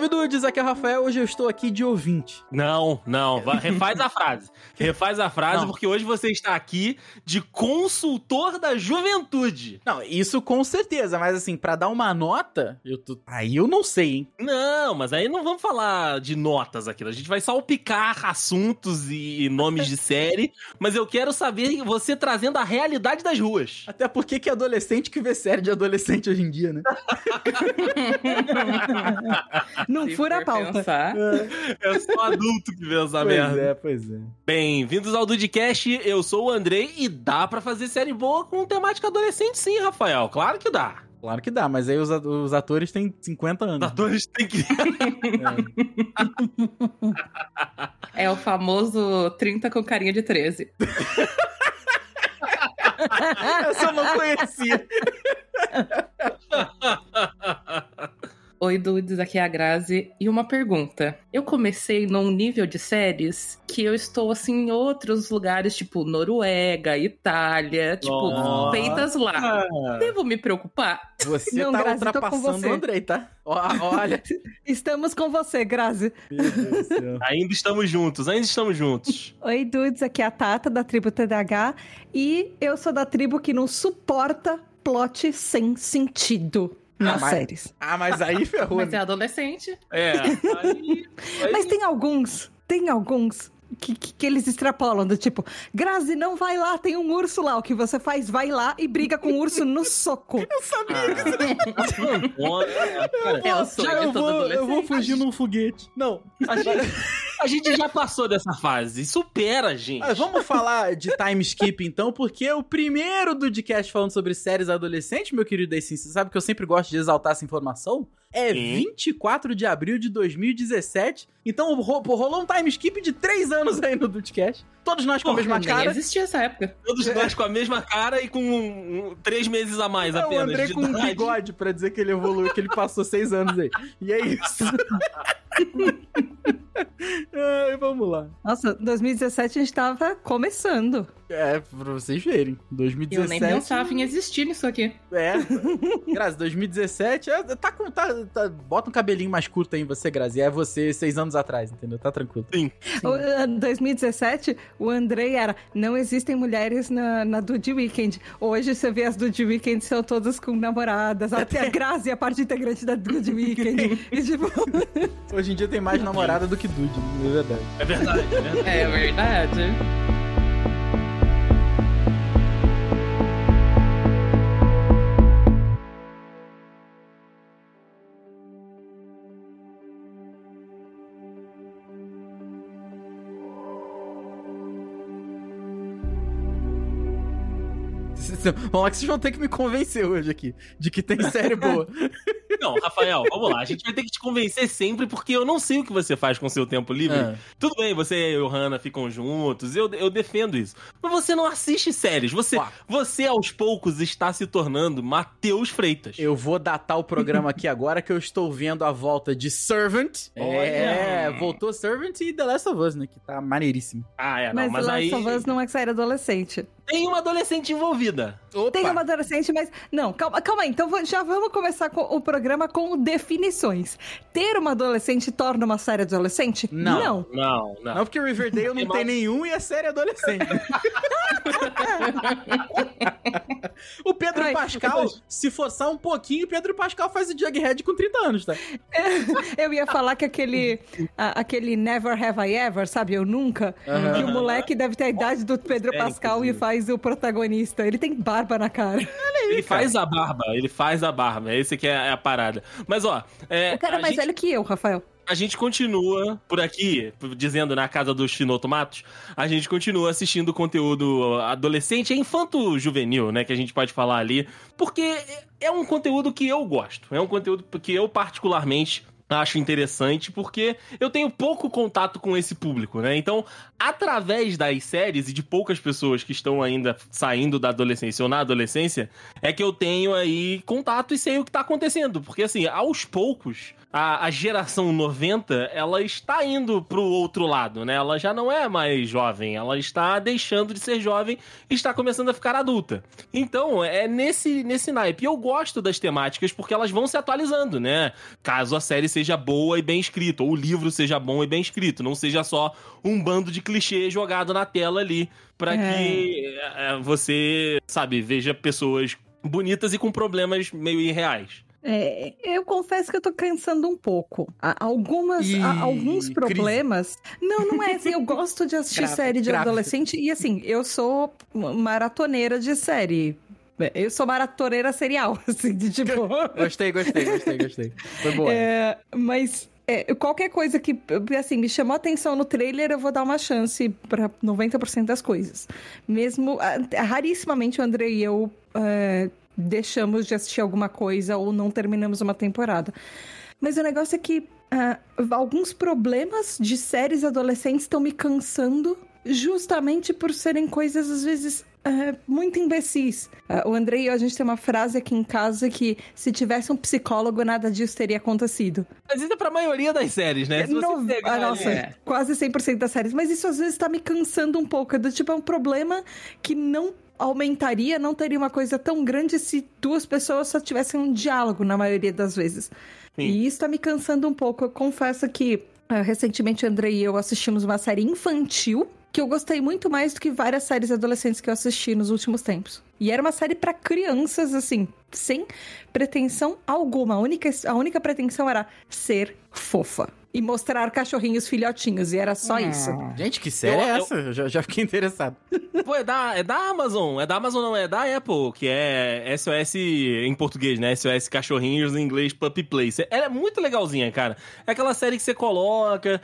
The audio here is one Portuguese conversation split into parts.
Salve dudes, aqui é o Rafael, hoje eu estou aqui de ouvinte. Não, não, vai- refaz a frase. Refaz a frase, Não. porque hoje você está aqui de consultor da juventude. Não, isso com certeza, mas assim, pra dar uma nota, eu tô... aí eu não sei, hein? Não, mas aí não vamos falar de notas aqui. A gente vai salpicar assuntos e nomes de série, mas eu quero saber você trazendo a realidade das ruas. Até porque que é adolescente que vê série de adolescente hoje em dia, né? Não Se fura a pauta. pensar, É só adulto que vê essa pois merda. é, pois é. Bem-vindos ao Dudcast, eu sou o Andrei e dá pra fazer série boa com temática adolescente sim, Rafael. Claro que dá. Claro que dá, mas aí os, os atores têm 50 Os anos. atores têm que... É. é o famoso 30 com carinha de 13. Essa eu não conhecia. Oi, dudes, aqui é a Grazi. E uma pergunta. Eu comecei num nível de séries que eu estou, assim, em outros lugares, tipo Noruega, Itália, tipo, Nossa. feitas lá. Devo me preocupar? Você Não, tá Grazi, tô com ultrapassando você. o Andrei, tá? Olha. Estamos com você, Grazi. Meu Deus do céu. Ainda estamos juntos, ainda estamos juntos. Oi, dudes, aqui é a Tata, da tribo TDH. E eu sou da tribo que não suporta plot sem sentido nas mas- séries. Ah, mas aí ferrou. Mas né? é adolescente. É, aí... aí- Mas tem alguns, tem alguns que, que, que eles extrapolam, do tipo, Grazi, não vai lá, tem um urso lá. O que você faz? Vai lá e briga com o urso no soco. Eu sabia que Olha, cara, É o sonho Já eu de todo vou, eu vou fugir num foguete. Não. a, gente, a gente já passou dessa fase. Supera, gente. Mas vamos falar de time skip então, porque o primeiro do podcast falando sobre séries adolescentes, meu querido Daysin. Você sabe que eu sempre gosto de exaltar essa informação? É Sim. 24 de abril de 2017. Então ro- rolou um time skip de 3 anos aí no Dudcast. Todos nós com a Porra, mesma Nem cara. existia essa época. Todos nós com a mesma cara e com um- um- três meses a mais É, apenas. André de com um idade. bigode pra dizer que ele evoluiu, que ele passou 6 anos aí. E é isso. Ai, vamos lá. Nossa, 2017 a gente tava começando. É, pra vocês verem. Eu 2017. nem pensava em existir nisso aqui. É. Grazi, 2017. É, tá com. Tá, tá- bota um cabelinho mais curto aí em você, Grazi. É você seis anos atrás, entendeu? Tá tranquilo. O, eh, 2017, o Andrei era não existem mulheres na, na Dude Weekend. Hoje você vê as Dude Weekend são todas com namoradas. Até a Grazi é a parte integrante da Dude Weekend. e tipo, Hoje em dia tem mais namorada do que Dude, é verdade. É verdade, é verdade. É verdade. Vamos lá que vocês vão ter que me convencer hoje aqui. De que tem série boa. Não, Rafael, vamos lá. A gente vai ter que te convencer sempre, porque eu não sei o que você faz com seu tempo livre. Ah. Tudo bem, você e o Hannah ficam juntos, eu, eu defendo isso. Mas você não assiste séries. Você, você aos poucos está se tornando Matheus Freitas. Eu vou datar o programa aqui agora que eu estou vendo a volta de Servant. É, Olha. voltou Servant e The Last of Us, né? Que tá maneiríssimo. Ah, é, não, mas, mas, Last aí of Us não é série adolescente. Tem uma adolescente envolvida. Opa! Tem uma adolescente, mas. Não, calma, calma aí. Então já vamos começar com o programa com definições. Ter uma adolescente torna uma série adolescente? Não. Não. Não, não. Não, porque Riverdale não Tem nenhum e é série adolescente. o Pedro Ai, Pascal, se forçar um pouquinho, o Pedro Pascal faz o Jughead com 30 anos, tá? Eu ia falar que aquele, a- aquele Never Have I Ever, sabe? Eu nunca. Aham. Que o moleque deve ter a idade do Pedro É, Pascal e inclusive. faz o protagonista. Ele tem barba na cara. Ele faz a barba, ele faz a barba. Esse que é a parada. Mas, ó. É, O cara é a mais gente- velho que eu, Rafael. a gente continua por aqui, dizendo na casa dos finotomatos, a gente continua assistindo conteúdo adolescente, é infanto-juvenil, né? Que a gente pode falar ali, porque é um conteúdo que eu gosto. É um conteúdo que eu, particularmente, acho interessante porque eu tenho pouco contato com esse público, né? Então, através das séries e de poucas pessoas que estão ainda saindo da adolescência ou na adolescência, é que eu tenho aí contato e sei o que tá acontecendo. Porque, assim, aos poucos, a, a geração 90, ela está indo pro outro lado, né? Ela já não é mais jovem, ela está deixando de ser jovem e está começando a ficar adulta. Então, é nesse, nesse naipe. Eu gosto das temáticas porque elas vão se atualizando, né? Caso a série seja boa e bem escrita, ou o livro seja bom e bem escrito, não seja só um bando de clichê jogado na tela ali para É. que é, você, sabe, veja pessoas bonitas e com problemas meio irreais. É, eu confesso que eu tô cansando um pouco. Há Algumas, há alguns problemas. Não, não é assim. Eu gosto de assistir Grave, série de grave. adolescente e assim, eu sou maratoneira de série. Eu sou maratoneira serial, assim, de tipo. Gostei, gostei, gostei, gostei. Foi boa. É, mas é, qualquer coisa que, assim, me chamou atenção no trailer, eu vou dar uma chance pra 90% das coisas. Mesmo, rarissimamente o André e eu é, deixamos de assistir alguma coisa ou não terminamos uma temporada. Mas o negócio é que ah, alguns problemas de séries adolescentes estão me cansando justamente por serem coisas, às vezes, é, muito imbecis. Ah, o André e eu, a gente tem uma frase aqui em casa que se tivesse um psicólogo, nada disso teria acontecido. Mas isso é pra maioria das séries, né? Se você No- pegar ah, nossa, É. quase 100% das séries. Mas isso às vezes tá me cansando um pouco. É Do tipo, é um problema que não aumentaria, não teria uma coisa tão grande se duas pessoas só tivessem um diálogo na maioria das vezes. Sim. E isso tá me cansando um pouco. Eu confesso que ah, recentemente o André e eu assistimos uma série infantil que eu gostei muito mais do que várias séries adolescentes que eu assisti nos últimos tempos. E era uma série pra crianças, assim, sem pretensão alguma. A única, a única pretensão era ser fofa. E mostrar cachorrinhos filhotinhos. E era só isso. Gente, que série Eu- é essa? Eu já, já fiquei interessado. Pô, é da, é da Amazon. É da Amazon, não, é da Apple, que é SOS em português, né? SOS Cachorrinhos em inglês Puppy Place. Ela é muito legalzinha, cara. É aquela série que você coloca,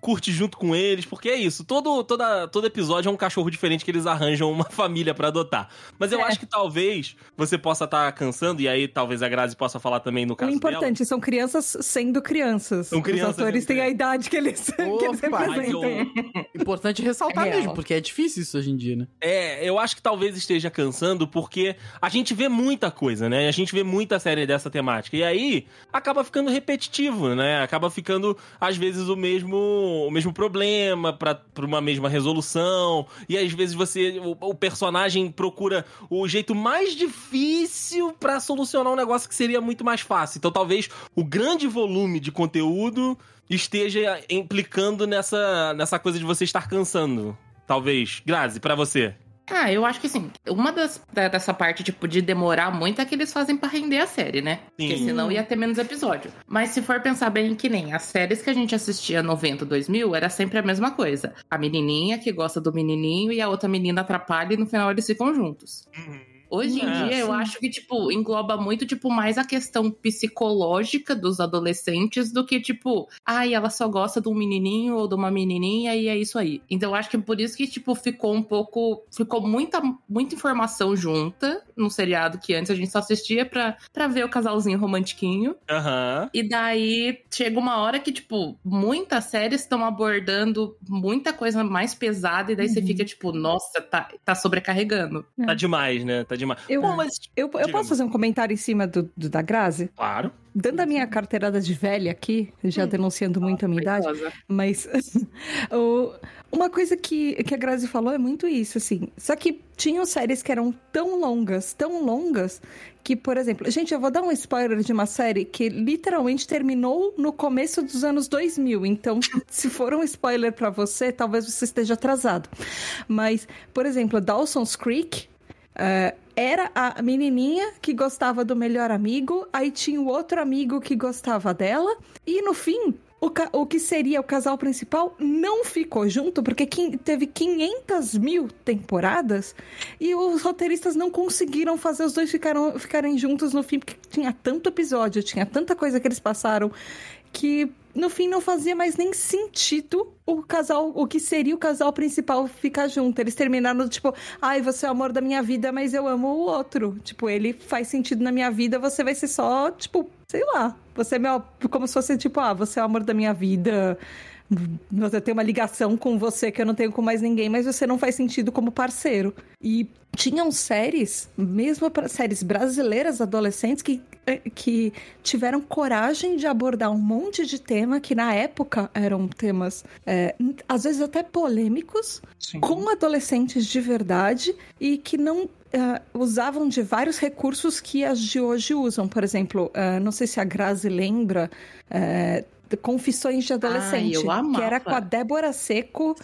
curte junto com eles, porque é isso. Todo, toda, todo episódio é um cachorro diferente que eles arranjam uma família pra adotar. Mas eu É. acho que talvez você possa estar cansando, e aí talvez a Grazi possa falar também no O caso dela. importante, são crianças sendo crianças. São crianças atores sendo têm a idade que eles, que eles eu, representam. Importante ressaltar É real. mesmo, porque é difícil isso hoje em dia, né? É, eu acho que talvez esteja cansando porque a gente vê muita coisa, né? A gente vê muita série dessa temática. E aí acaba ficando repetitivo, né? Acaba ficando, às vezes, o mesmo, o mesmo problema pra, pra uma mesma resolução. E às vezes você. O, o personagem procura o jeito mais difícil pra solucionar um negócio que seria muito mais fácil. Então talvez o grande volume de conteúdo esteja implicando nessa, nessa coisa de você estar cansando. Talvez. Grazi, pra você. Ah, eu acho que assim, uma das da- dessa parte, tipo, de demorar muito é que eles fazem pra render a série, né? Porque Sim. senão ia ter menos episódio. Mas se for pensar bem que nem as séries que a gente assistia 90, 2000, era sempre a mesma coisa. A menininha que gosta do menininho e a outra menina atrapalha e no final eles ficam juntos. Hoje em É, dia, eu sim. acho que, tipo, engloba muito, tipo, mais a questão psicológica dos adolescentes do que, tipo, ai, ela só gosta de um menininho ou de uma menininha e é isso aí. Então, eu acho que por isso que, tipo, ficou um pouco... Ficou muita, muita informação junta no seriado que antes a gente só assistia pra, pra ver o casalzinho romantiquinho. Aham. E daí, chega uma hora que, tipo, muitas séries estão abordando muita coisa mais pesada e daí você Uhum. fica, tipo, nossa, tá, tá sobrecarregando. Tá demais, né? Tá demais. Eu- Bom, mas. Eu, eu posso fazer um comentário em cima do, do- da Grazi? Claro. Dando a minha carteirada de velha aqui, já Hum. denunciando muito a minha idade, Perigosa. mas o- uma coisa que, que a Grazi falou é muito isso, assim. Só que tinham séries que eram tão longas, tão longas, que, por exemplo, gente, eu vou dar um spoiler de uma série que literalmente terminou no começo dos anos 2000. Então, se for um spoiler pra você, talvez você esteja atrasado. Mas, por exemplo, Dawson's Creek. Eh, era a menininha que gostava do melhor amigo, aí tinha o outro amigo que gostava dela, e no fim, o, o que seria o casal principal não ficou junto, porque teve 500 mil temporadas e os roteiristas não conseguiram fazer os dois ficaram, ficarem juntos no fim, porque tinha tanto episódio, tinha tanta coisa que eles passaram, que no fim não fazia mais nem sentido o casal, o que seria o casal principal ficar junto. Eles terminaram tipo, ai, você é o amor da minha vida, mas eu amo o outro. Tipo, ele faz sentido na minha vida, você vai ser só, tipo, sei lá, você é meu, como se fosse tipo, ah, você é o amor da minha vida. Você tem uma ligação com você que eu não tenho com mais ninguém, mas você não faz sentido como parceiro. E tinham séries, mesmo séries brasileiras adolescentes, que, que tiveram coragem de abordar um monte de tema que na época eram temas, é, às vezes até polêmicos, Sim. com adolescentes de verdade e que não eh, usavam de vários recursos que as de hoje usam. Por exemplo, eh, não sei se a Grazi lembra. eh, Confissões de Adolescente, amava. que era com a Débora Seco,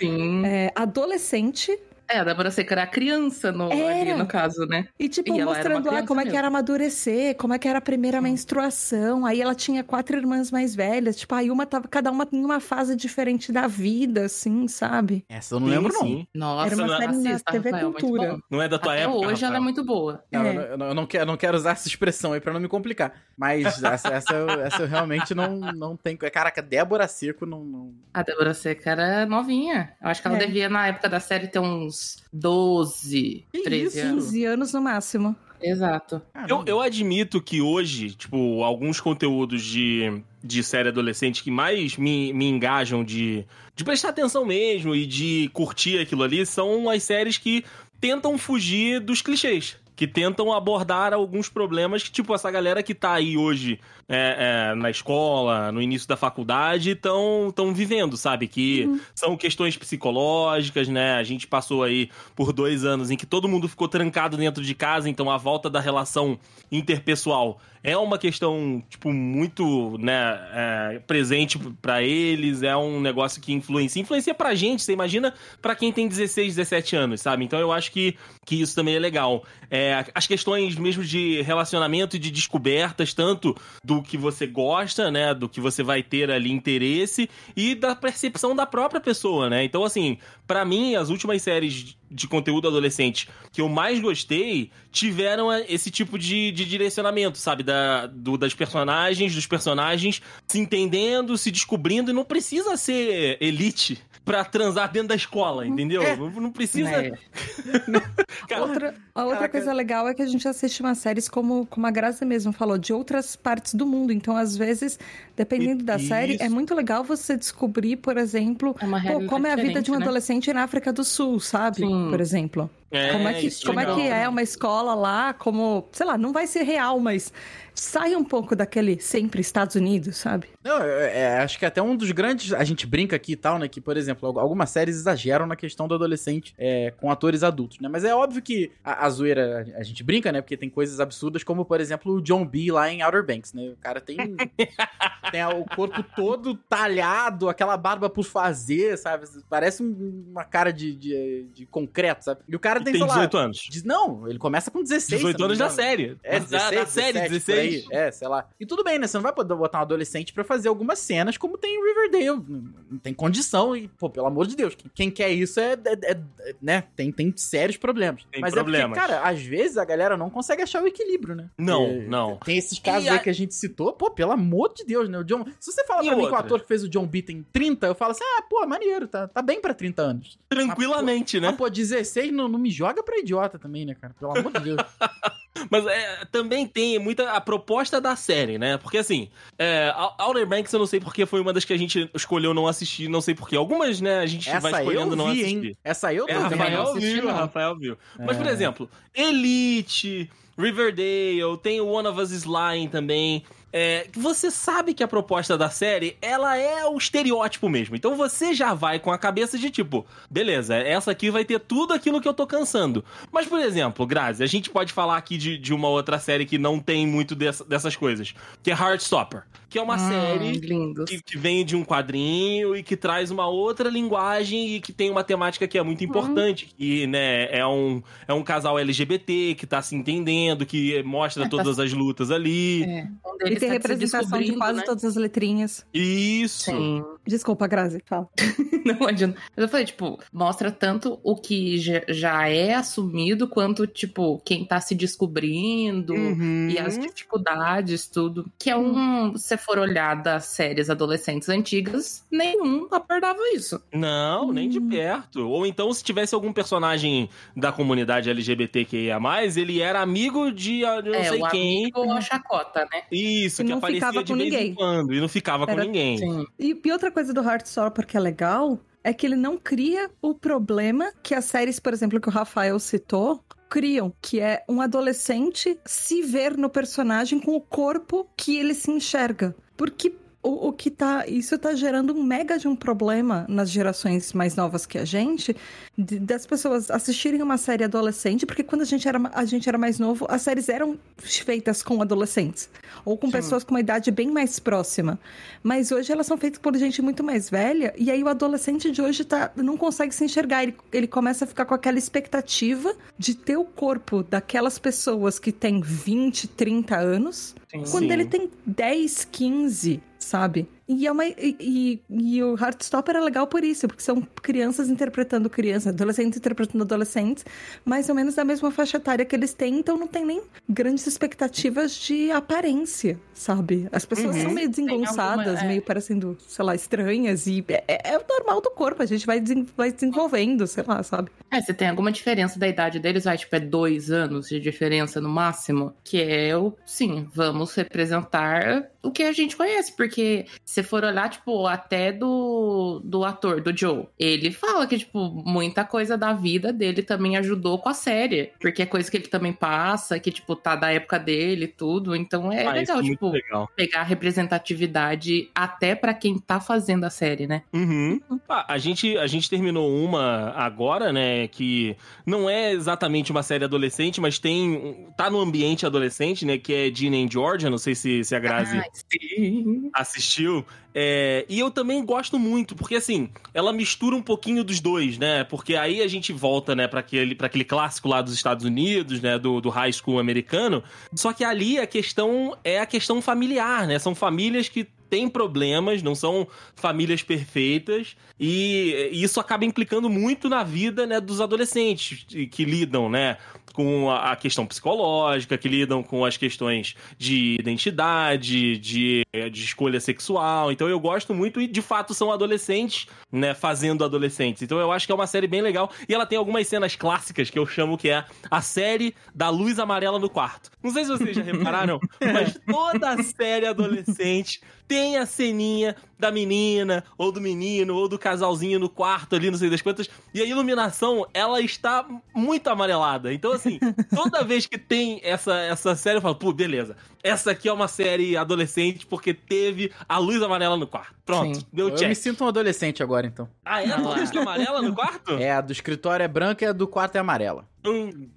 adolescente, É, a Débora Seca era criança no, ali, Era. no caso, né? e tipo, E mostrando ah, criança como é que mesmo. era amadurecer, como é que era a primeira menstruação. Aí ela tinha quatro irmãs mais velhas, tipo, aí uma tava, cada uma em uma fase diferente da vida, assim, sabe? Essa eu não lembro, não. Sim. Nossa, Era uma não série na TV Rafael, Cultura. Não é da tua Até época. hoje ela é Rafael? muito boa. Não, É. eu, não- eu não, não quero, eu não quero usar essa expressão aí pra não me complicar. Mas essa, essa, eu, essa eu realmente não, não tenho. Caraca, Débora Seco não. não... A Débora Seca era novinha. Eu acho que ela É. devia, na época da série, ter uns 12, Que 13 isso? anos. 15 anos no máximo. Exato. Eu, eu admito que hoje, tipo, alguns conteúdos de, de série adolescente que mais me, me engajam de, de prestar atenção mesmo e de curtir aquilo ali são as séries que tentam fugir dos clichês. Que tentam abordar alguns problemas que, tipo, essa galera que tá aí hoje é, é, na escola, no início da faculdade, estão tão vivendo, sabe? Que são questões psicológicas, né? A gente passou aí por dois anos em que todo mundo ficou trancado dentro de casa, então a volta da relação interpessoal é uma questão, tipo, muito, né, é, presente pra eles, é um negócio que influencia. Influencia pra gente, você imagina pra quem tem 16, 17 anos, sabe? Então eu acho que, que isso também é legal. É, as questões mesmo de relacionamento e de descobertas, tanto do que você gosta, né, do que você vai ter ali interesse e da percepção da própria pessoa, né? Então, assim, pra mim, as últimas séries de conteúdo adolescente que eu mais gostei tiveram é, esse tipo de, de direcionamento, sabe? Da, do- das personagens, dos personagens se entendendo, se descobrindo, e não precisa ser elite pra transar dentro da escola, entendeu? Não, não precisa. É. Cara, Outra, a outra Caraca. coisa legal é que a gente assiste umas séries, como, como a Graça mesmo falou, de outras partes do mundo. Então, às vezes, dependendo E- da série, isso. é muito legal você descobrir, por exemplo, É pô, como é a vida de um né? adolescente na África do Sul, sabe? Sim. Por exemplo. como é que, isso como é, que é uma escola lá, como, sei lá, não vai ser real, mas sai um pouco daquele sempre Estados Unidos, sabe? Não, é, é, acho que até um dos grandes. A gente brinca aqui e tal, né? Que, por exemplo, al- algumas séries exageram na questão do adolescente é, com atores adultos, né? Mas é óbvio que a, a zoeira, a gente brinca, né? Porque tem coisas absurdas, como, por exemplo, o John B lá em Outer Banks, né? O cara tem. tem o corpo todo talhado, aquela barba por fazer, sabe? Parece um- uma cara de, de, de concreto, sabe? E o cara E tem, tem sei lá, 18 anos. Diz, não, ele começa com 16. 18 se não me anos da série. É, da, 16, da série, 17, 16. Aí. É, sei lá. E tudo bem, né? Você não vai poder botar um adolescente pra fazer algumas cenas como tem em Riverdale. Não tem condição e, pô, pelo amor de Deus, quem, quer isso é, é- é- é, né? Tem, tem sérios problemas. Tem Mas problemas. é porque, cara, às vezes a galera não consegue achar o equilíbrio, né? Não, Porque não. Tem esses casos E aí a- que a gente citou, pô, pelo amor de Deus, né? O John... Se você fala E pra mim que o ator que fez o John B tem 30, eu falo assim, ah, pô, maneiro, tá, tá bem pra 30 anos. Tranquilamente, né? Mas, pô, 16 não, não me joga pra idiota também, né, cara? Pelo amor de Deus. Mas é, também tem muita a proposta da série, né? Porque assim, é, Ou- Outer Banks eu não sei porque foi uma das que a gente escolheu não assistir, não sei porque. Algumas, né, a gente vai Essa escolhendo eu não vi, assistir. hein? Essa eu tô É, vendo, Rafael não assisti, viu, não. Rafael viu. Mas, por É. exemplo, Elite, Riverdale, tem o One of Us Lying também. É, você sabe que a proposta da série, ela é o estereótipo mesmo. Então você já vai com a cabeça de tipo, beleza, essa aqui vai ter tudo aquilo que eu tô cansando. Mas, por exemplo, Grazi, a gente pode falar aqui de, de uma outra série que não tem muito dessa- dessas coisas, que é Heartstopper. Que é uma Hum, série que, que vem de um quadrinho e que traz uma outra linguagem e que tem uma temática que é muito importante, que, né, é um, é um casal LGBT que tá se entendendo, que mostra É, tá- todas as lutas ali. É, um E deles tem tá se representação de quase né? todas as letrinhas. Isso. Sim. Desculpa, Grazi, fala. Não adianta. Mas eu falei, tipo, mostra tanto o que já- é assumido, quanto, tipo, quem tá se descobrindo Uhum. e as dificuldades, tudo. Que é um. Se você for olhar das séries adolescentes antigas, nenhum abordava isso. Não, nem de perto. Ou então, se tivesse algum personagem da comunidade LGBTQIA, ele era amigo de ah, eu não é, sei o quem. amigo ou a chacota, né? Isso, E que não aparecia ficava de com vez em ninguém. quando. E não ficava com Era- ninguém. Sim. E, e outra coisa do Heartstopper que é legal é que ele não cria o problema que as séries, por exemplo, que o Rafael citou, criam, que é um adolescente se ver no personagem com o corpo que ele se enxerga. Porque o, o que tá. Isso tá gerando um mega de um problema nas gerações mais novas que a gente, de- das pessoas assistirem uma série adolescente, porque quando a gente, era, a gente era mais novo, as séries eram feitas com adolescentes. Ou com pessoas com uma idade bem mais próxima. Mas hoje elas são feitas por gente muito mais velha, e aí o adolescente de hoje tá, não consegue se enxergar. Ele, ele começa a ficar com aquela expectativa de ter o corpo daquelas pessoas que têm 20, 30 anos, Sim. quando Sim. ele tem 10, 15, sabe? E, é uma, e, e, e o Heartstopper é legal por isso, porque são crianças interpretando crianças, adolescentes interpretando adolescentes, mais ou menos da mesma faixa etária que eles têm, então não tem nem grandes expectativas de aparência, sabe? As pessoas Uhum. são meio desengonçadas, alguma- é. meio parecendo, sei lá, estranhas, e é, é- é o normal do corpo, a gente vai, desen- vai desenvolvendo, sei lá, sabe? É, você tem alguma diferença da idade deles, vai, tipo, é dois anos de diferença no máximo, que é o, sim, vamos representar o que a gente conhece, porque se for olhar, tipo, até do, do ator, do Joe, ele fala que, tipo, muita coisa da vida dele também ajudou com a série, porque é coisa que ele também passa, que, tipo, tá da época dele e tudo, então é Ah, legal, é tipo, legal. pegar a representatividade até pra quem tá fazendo a série, né? Uhum. Ah, a, gente, a gente terminou uma agora, né? Que não é exatamente uma série adolescente, mas tem. tá no ambiente adolescente, né? Que é Gina and Georgia. Não sei se, se a Grazi sim. assistiu. É, e eu também gosto muito, porque assim, ela mistura um pouquinho dos dois, né? Porque aí a gente volta, né, para aquele, pra aquele clássico lá dos Estados Unidos, né? Do, do high school americano. Só que ali a questão é a questão familiar, né? São famílias que têm problemas, não são famílias perfeitas, e isso acaba implicando muito na vida né, dos adolescentes que lidam, né? Com a questão psicológica, que lidam com as questões de identidade, de, de escolha sexual. Então eu gosto muito e de fato são adolescentes, né, fazendo adolescentes. Então eu acho que é uma série bem legal e ela tem algumas cenas clássicas que eu chamo que é a série da luz amarela no quarto. Não sei se vocês já repararam, mas toda a série adolescente tem a ceninha da menina, ou do menino, ou do casalzinho no quarto ali, não sei das quantas. E a iluminação, ela está muito amarelada. Então, assim, toda vez que tem essa, essa série, eu falo, pô, beleza. Essa aqui é uma série adolescente porque teve a luz amarela no quarto. Pronto, Sim. deu Eu me check. sinto um adolescente agora, então. Ah, é? A luz é. amarela no quarto? É, a do escritório é branca e a do quarto é amarela.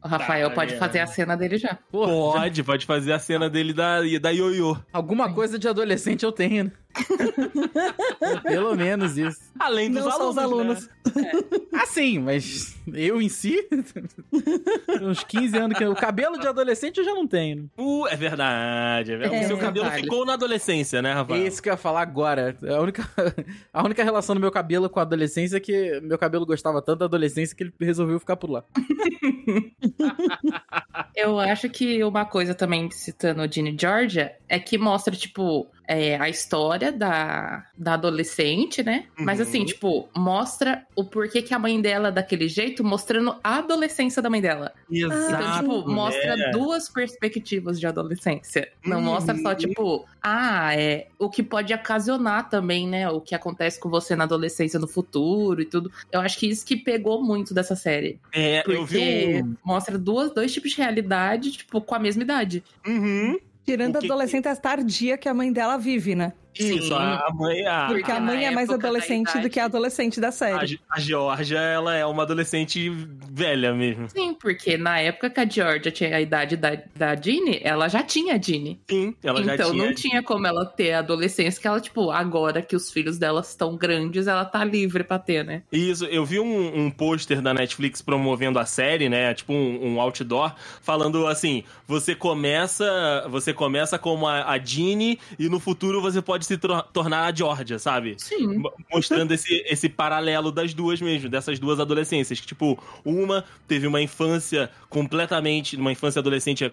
O Rafael tá, pode fazer a cena dele já. Porra, já- Pode, pode fazer a cena dele da, da ioiô. alguma coisa de adolescente eu tenho, né? Pelo menos isso. Além dos Não só alunos, os alunos. né? Ah, sim, mas eu em si, uns 15 anos que o cabelo de adolescente eu já não tenho. né? Uh, é verdade, é verdade. É, o seu cabelo ficou na adolescência, né, É Rafael? isso que eu ia falar agora. A única, a única relação do meu cabelo com a adolescência é que meu cabelo gostava tanto da adolescência que ele resolveu ficar por lá. Eu acho que uma coisa também, citando o Ginny Georgia, é que mostra, tipo, é, a história da, da adolescente, né? Mas Uhum. assim, tipo, mostra o porquê que a mãe dela é daquele jeito, mostrando a adolescência da mãe dela. Então, tipo, mostra é. duas perspectivas de adolescência. Não Uhum. mostra só, tipo, ah, é o que pode ocasionar também, né? O que acontece com você na adolescência no futuro e tudo. Eu acho que isso que pegou muito dessa série. É, eu vi Porque um... mostra duas, dois tipos de realidade, tipo, com a mesma idade. Uhum. Tirando a que- adolescente tardia que a mãe dela vive, né? Isso, Sim. a mãe... A, Porque a mãe é mais adolescente do que a adolescente da a, série. a Georgia, ela é uma adolescente velha mesmo. Sim, porque na época que a Georgia tinha a idade da, da Ginny, ela já tinha a Ginny. Sim, ela já então tinha... não tinha como ela ter a adolescência que ela, tipo, agora que os filhos dela estão grandes, ela tá livre pra ter, né? Isso, eu vi um, um pôster da Netflix promovendo a série, né? Tipo um, um outdoor, falando assim: você começa, você começa como a, a Jeannie e no futuro você pode pode se tor- tornar a Georgia, sabe? Sim. Mo- Mostrando esse, esse paralelo das duas mesmo, dessas duas adolescências. Que, tipo, uma teve uma infância completamente. Uma infância adolescente,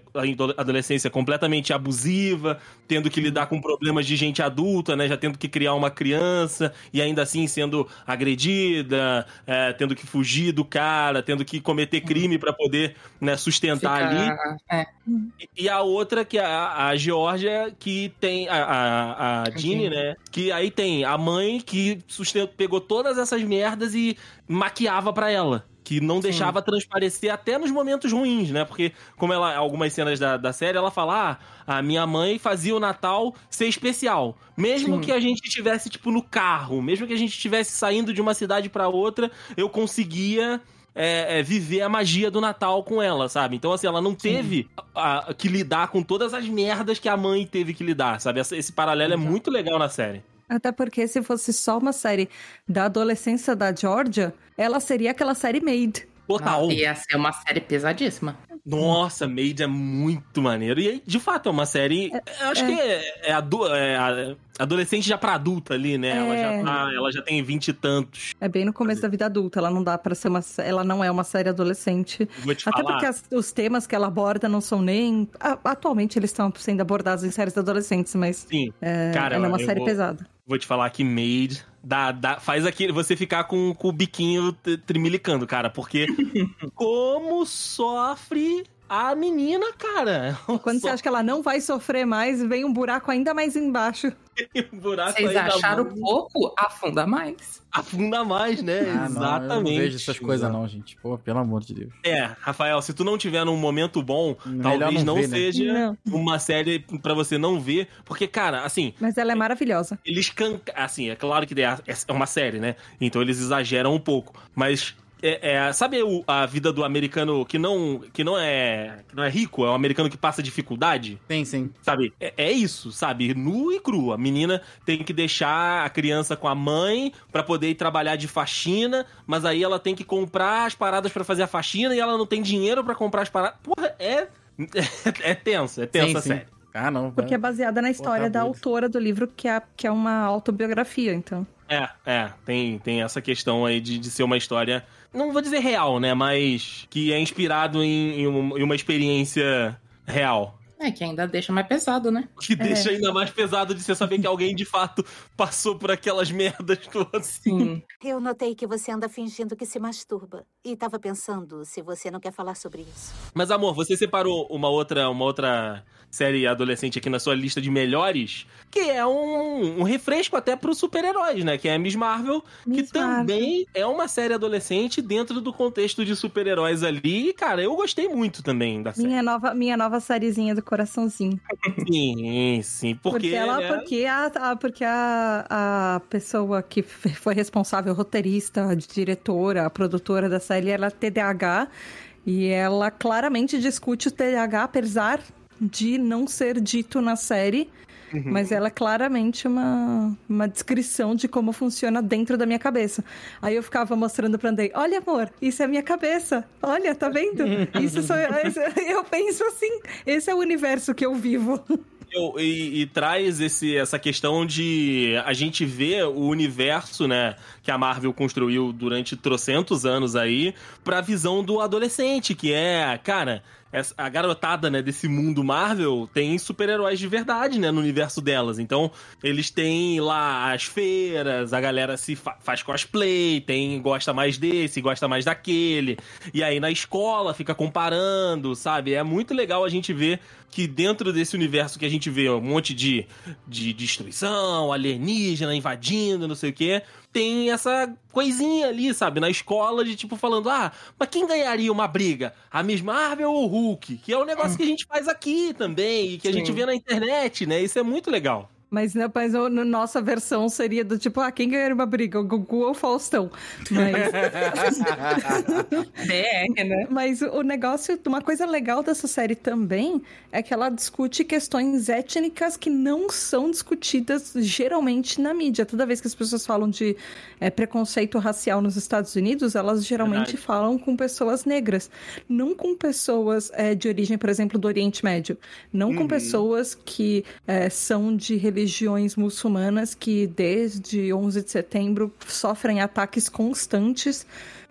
adolescência completamente abusiva, tendo que lidar com problemas de gente adulta, né? Já tendo que criar uma criança e ainda assim sendo agredida, é, tendo que fugir do cara, tendo que cometer crime pra poder né, sustentar ali. Fica- é. E- E a outra, que é a, a Georgia, que tem a, a, a Né? Que aí tem a mãe que sustenta, pegou todas essas merdas e maquiava pra ela. Que não deixava transparecer até nos momentos ruins, né? Porque, como ela, algumas cenas da, da série, ela fala: ah, a minha mãe fazia o Natal ser especial. Mesmo Sim. que a gente estivesse, tipo, no carro, mesmo que a gente estivesse saindo de uma cidade pra outra, eu conseguia é, é, viver a magia do Natal com ela, sabe? Então, assim, ela não teve a- a- que lidar com todas as merdas que a mãe teve que lidar, sabe? Essa- esse paralelo é muito legal na série. Até porque se fosse só uma série da adolescência da Georgia, ela seria aquela série Made. Total. Ia ser uma série pesadíssima. Nossa, Maid é muito maneiro. E aí, de fato, é uma série. eu acho é. que é, é é adolescente já pra adulta ali, né? Ela, É. já tá, ela já tem vinte e tantos. É bem no começo da vida adulta, ela não dá pra ser uma, ela não é uma série adolescente. Vou te Até falar. porque as- os temas que ela aborda não são nem a- atualmente eles estão sendo abordados em séries adolescentes, mas Sim, é, Cara, ela é uma série vou- pesada. vou te falar que Maid dá, dá, faz aquele, você ficar com, com o biquinho trimilicando, cara. Porque como sofre a menina, cara. Quando você acha que ela não vai sofrer mais, vem um buraco ainda mais embaixo. um buraco Vocês ainda acharam mais- pouco? Afunda mais. Afunda mais, né? Ah, não, Exatamente. eu não vejo essas coisas não, gente. Pô, pelo amor de Deus. É, Rafael, se tu não tiver num momento bom, Melhor talvez não não, ver, né? seja Não. uma série pra você não ver, porque cara, assim, Mas ela é maravilhosa. eles can... assim, é claro que é é uma série, né? Então eles exageram um pouco, mas é, é- sabe o- a vida do americano que não que não é que não é rico, é um americano que passa dificuldade? Sim, sim. Sabe? É, é isso, sabe? Nu e cru. A menina tem que deixar a criança com a mãe pra poder ir trabalhar de faxina, mas aí ela tem que comprar as paradas pra fazer a faxina e ela não tem dinheiro pra comprar as paradas. Porra, é é tenso, é tenso sim, a sim. série. Ah, não. Porque é baseada na história tá da doido. autora do livro, que é, que é uma autobiografia, então. É, é, tem, tem essa questão aí de, de ser uma história, não vou dizer real, né, mas que é inspirado em, em um- uma experiência real. É, que ainda deixa mais pesado, né? Que deixa ainda mais pesado de você saber que alguém de fato passou por aquelas merdas todas. Sim. Eu notei que você anda fingindo que se masturba. E tava pensando se você não quer falar sobre isso. Mas, amor, você separou uma outra, uma outra série adolescente aqui na sua lista de melhores, que é um, um refresco até pros super-heróis, né? Que é a Miss Marvel, Miss que também é uma série adolescente dentro do contexto de super-heróis ali. E, cara, eu gostei muito também da série. Minha nova, minha nova sériezinha do coraçãozinho. Sim, sim. Porque, Porque, ela, né? porque, a, porque a, a pessoa que foi responsável, roteirista, diretora, produtora da série, ela é TDAH. E ela claramente discute o TDAH, apesar de não ser dito na série. Uhum. Mas ela é claramente uma, uma descrição de como funciona dentro da minha cabeça. Aí eu ficava mostrando pra Andrei, olha amor, isso é minha cabeça. Olha, tá vendo? Isso sou eu. Eu penso assim, esse é o universo que eu vivo. Eu- e, e traz esse, essa questão de a gente ver o universo, né, que a Marvel construiu durante trocentos anos aí, pra visão do adolescente, que é, cara, a garotada, né, desse mundo Marvel tem super-heróis de verdade, né, no universo delas. Então, eles têm lá as feiras, a galera se fa- faz cosplay, tem gosta mais desse, gosta mais daquele. E aí na escola fica comparando, sabe? É muito legal a gente ver que dentro desse universo que a gente vê um monte de, de destruição, alienígena invadindo, não sei o quê, tem essa coisinha ali, sabe? Na escola de tipo falando, ah, mas quem ganharia uma briga? A Miss Marvel ou o Hulk? Que é um negócio que a gente faz aqui também e que a gente vê na internet, né? Isso é muito legal. Mas, né, mas no- nossa versão seria do tipo, ah, quem ganharia uma briga? O Gugu ou o Faustão? Mas, BR, né? mas o negócio, uma coisa legal dessa série também é que ela discute questões étnicas que não são discutidas geralmente na mídia. Toda vez que as pessoas falam de é, preconceito racial nos Estados Unidos, elas geralmente Verdade. falam com pessoas negras, não com pessoas é, de origem, por exemplo, do Oriente Médio, não com pessoas que é, são de religião religiões muçulmanas que desde 11 de setembro sofrem ataques constantes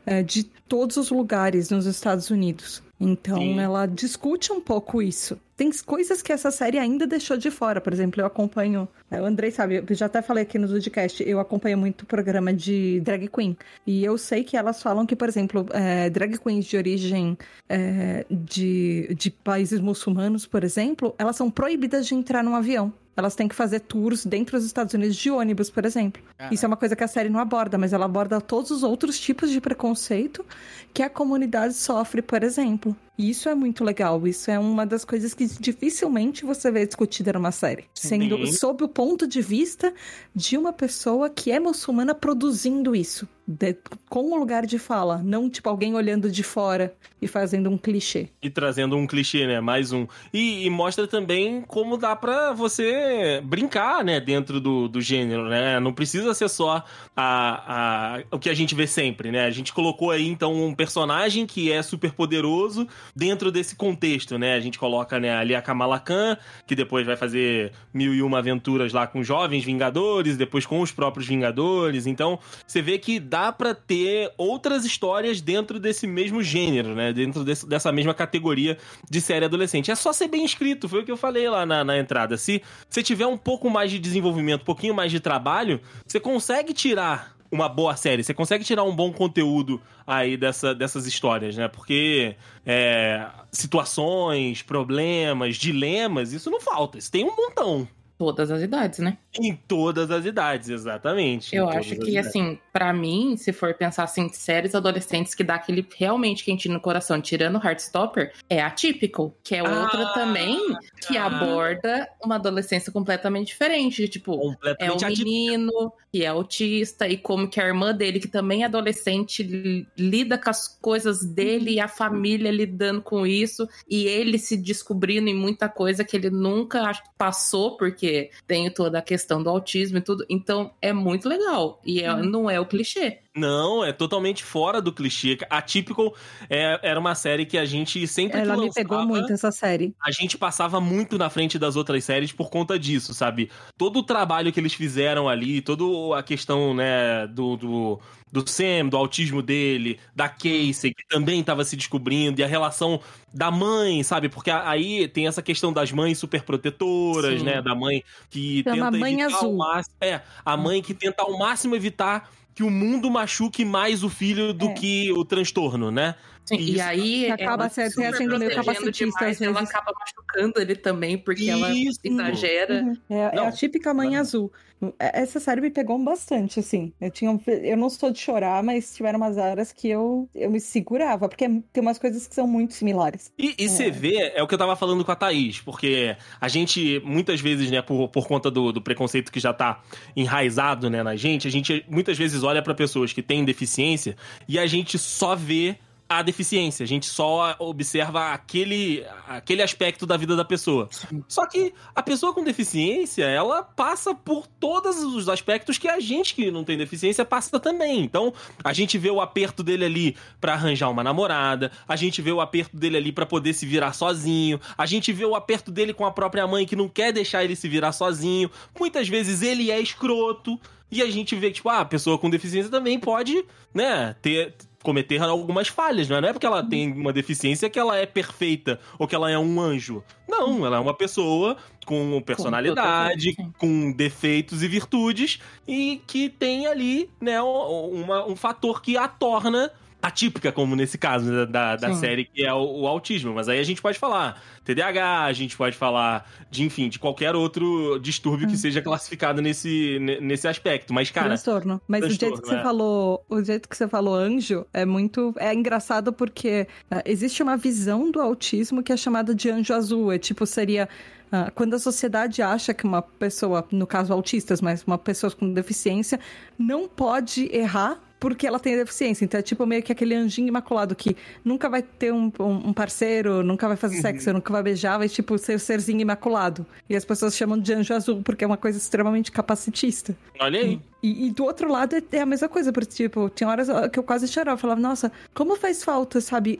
é, de todos os lugares nos Estados Unidos. Então Sim. ela discute um pouco isso. Tem coisas que essa série ainda deixou de fora. Por exemplo, eu acompanho. é, O Andrei sabe, eu já até falei aqui no podcast, eu acompanho muito o programa de drag queen. E eu sei que elas falam que, por exemplo, é, drag queens de origem é, de, de países muçulmanos, por exemplo, elas são proibidas de entrar num avião. Elas têm que fazer tours dentro dos Estados Unidos de ônibus, por exemplo. Isso é uma coisa que a série não aborda, mas ela aborda todos os outros tipos de preconceito que a comunidade sofre, por exemplo. E isso é muito legal. Isso é uma das coisas que dificilmente você vê discutida numa série. Sendo Sim. sob o ponto de vista de uma pessoa que é muçulmana produzindo isso. De- com o lugar de fala. Não tipo alguém olhando de fora e fazendo um clichê. E trazendo um clichê, né? Mais um. E, e mostra também como dá pra você brincar, né? Dentro do, do gênero, né? Não precisa ser só a, a, o que a gente vê sempre, né? A gente colocou aí, então, um personagem que é super poderoso dentro desse contexto, né? A gente coloca né, ali a Kamala Khan, que depois vai fazer mil e uma aventuras lá com jovens Vingadores, depois com os próprios Vingadores. Então, você vê que dá pra ter outras histórias dentro desse mesmo gênero, né? Dentro desse- dessa mesma categoria de série adolescente. É só ser bem escrito, foi o que eu falei lá na, na entrada. Se você tiver um pouco mais de desenvolvimento, um pouquinho mais de trabalho, você consegue tirar uma boa série, você consegue tirar um bom conteúdo aí dessa, dessas histórias, né? Porque é, situações, problemas, dilemas, isso não falta. Isso tem um montão. Todas as idades, né? Em todas as idades, exatamente. Eu acho as que, idades. assim, pra mim, se for pensar assim, séries adolescentes que dá aquele realmente quentinho no coração, tirando Heartstopper, é a Typical, que é outra Ah, também que tá. aborda uma adolescência completamente diferente. Tipo, é um completamente atípico. menino que é autista e como que a irmã dele, que também é adolescente, li- lida com as coisas dele e a família lidando com isso e ele se descobrindo em muita coisa que ele nunca passou, porque tem toda a questão do autismo e tudo. Então é muito legal. E é- não é o clichê. Não, é totalmente fora do clichê. A Typical é- era uma série que a gente sempre Ela me lançava, pegou muito essa série. a gente passava muito na frente das outras séries por conta disso, sabe? Todo o trabalho que eles fizeram ali, toda a questão, né, do, do, do Sam, do autismo dele, da Casey, que também estava se descobrindo, e a relação da mãe, sabe? Porque aí tem essa questão das mães super protetoras, Sim. né? Da mãe que Chama tenta Mãe evitar Azul. ao máximo. É, a mãe que tenta ao máximo evitar que o mundo machuque mais o filho do É. que o transtorno, né? Sim, e aí acaba ela se- sendo meio capacitista, demais, às ela acaba machucando ele também, porque ela Isso. exagera. Uhum. É, é a típica mãe Não. azul. É- Essa série me pegou bastante, assim. Eu, tinha, eu não sou de chorar, mas tiveram umas horas que eu, eu me segurava, porque tem umas coisas que são muito similares. E, e você vê, é o que eu tava falando com a Thaís, porque a gente, muitas vezes, né, por, por conta do, do preconceito que já tá enraizado, né, na gente, a gente muitas vezes olha pra pessoas que têm deficiência e a gente só vê a deficiência, a gente só observa aquele, aquele aspecto da vida da pessoa. Só que a pessoa com deficiência, ela passa por todos os aspectos que a gente que não tem deficiência passa também. Então, a gente vê o aperto dele ali pra arranjar uma namorada, a gente vê o aperto dele ali pra poder se virar sozinho, a gente vê o aperto dele com a própria mãe que não quer deixar ele se virar sozinho. Muitas vezes ele é escroto. E a gente vê que, tipo, ah, a pessoa com deficiência também pode, né, ter cometer algumas falhas, não é? Não é porque ela tem uma deficiência que ela é perfeita ou que ela é um anjo. Não, ela é uma pessoa com personalidade, sim. com defeitos e virtudes e que tem ali, né, uma- um fator que a torna atípica, como nesse caso né, da, da Sim. série, que é o, o autismo. Mas aí a gente pode falar TDAH, a gente pode falar de, enfim, de qualquer outro distúrbio que seja classificado nesse, ne- nesse aspecto. Mas, cara, transtorno. Mas o jeito transtorno, que você é. falou, o jeito que você falou anjo é muito é engraçado porque ah, existe uma visão do autismo que é chamada de anjo azul. É tipo seria ah, quando a sociedade acha que uma pessoa, no caso autistas, mas uma pessoa com deficiência não pode errar porque ela tem deficiência. Então é tipo meio que aquele anjinho imaculado que nunca vai ter um, um- um parceiro, nunca vai fazer sexo, nunca vai beijar, vai tipo ser o serzinho imaculado. E as pessoas chamam de anjo azul porque é uma coisa extremamente capacitista. olha aí. E, e do outro lado é, é a mesma coisa, porque, tipo, tinha horas que eu quase chorava. Eu falava, nossa, como faz falta, sabe,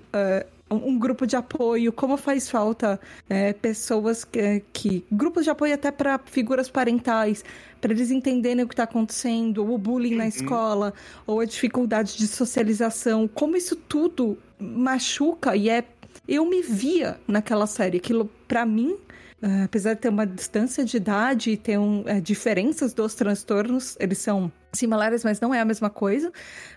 um, um grupo de apoio, como faz falta é, pessoas que, que. grupos de apoio até para figuras parentais, para eles entenderem o que está acontecendo, ou o bullying na escola, ou a dificuldade de socialização, como isso tudo machuca e é. Eu me via naquela série. Aquilo, para mim, eh, apesar de ter uma distância de idade e ter um, eh, diferenças dos transtornos, eles são similares, mas não é a mesma coisa.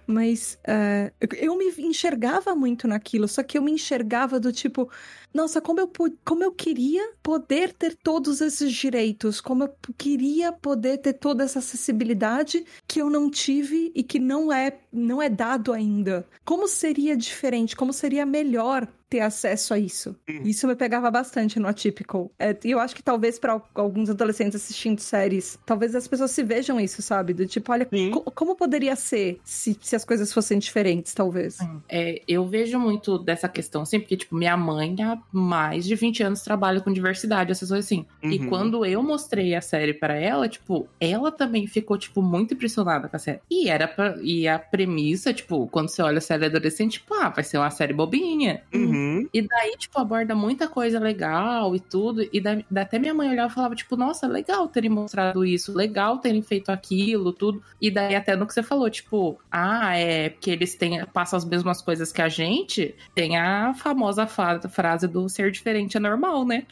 Mas eh, eu me enxergava muito naquilo, só que eu me enxergava do tipo, nossa, como eu, como eu queria poder ter todos esses direitos, como eu queria poder ter toda essa acessibilidade que eu não tive e que não é, não é dado ainda. Como seria diferente, como seria melhor ter acesso a isso. Isso me pegava bastante no Atypical. É, E eu acho que talvez para alguns adolescentes assistindo séries, talvez as pessoas se vejam isso, sabe? Do tipo, olha, co- como poderia ser se, se as coisas fossem diferentes, talvez. É, eu vejo muito dessa questão, assim, porque, tipo, minha mãe há mais de 20 anos trabalha com diversidade, essas coisas assim. E Uhum. quando eu mostrei a série pra ela, tipo, ela também ficou, tipo, muito impressionada com a série. E era pra, e a premissa, tipo, quando você olha a série adolescente, tipo, ah, vai ser uma série bobinha. Uhum. E daí, tipo, aborda muita coisa legal e tudo. E da, da- até minha mãe olhava e falava, tipo, nossa, legal terem mostrado isso, legal terem feito aquilo, tudo. E daí, até no que você falou, tipo, ah, é porque eles têm, passam as mesmas coisas que a gente, tem a famosa fa- frase do ser diferente é normal, né?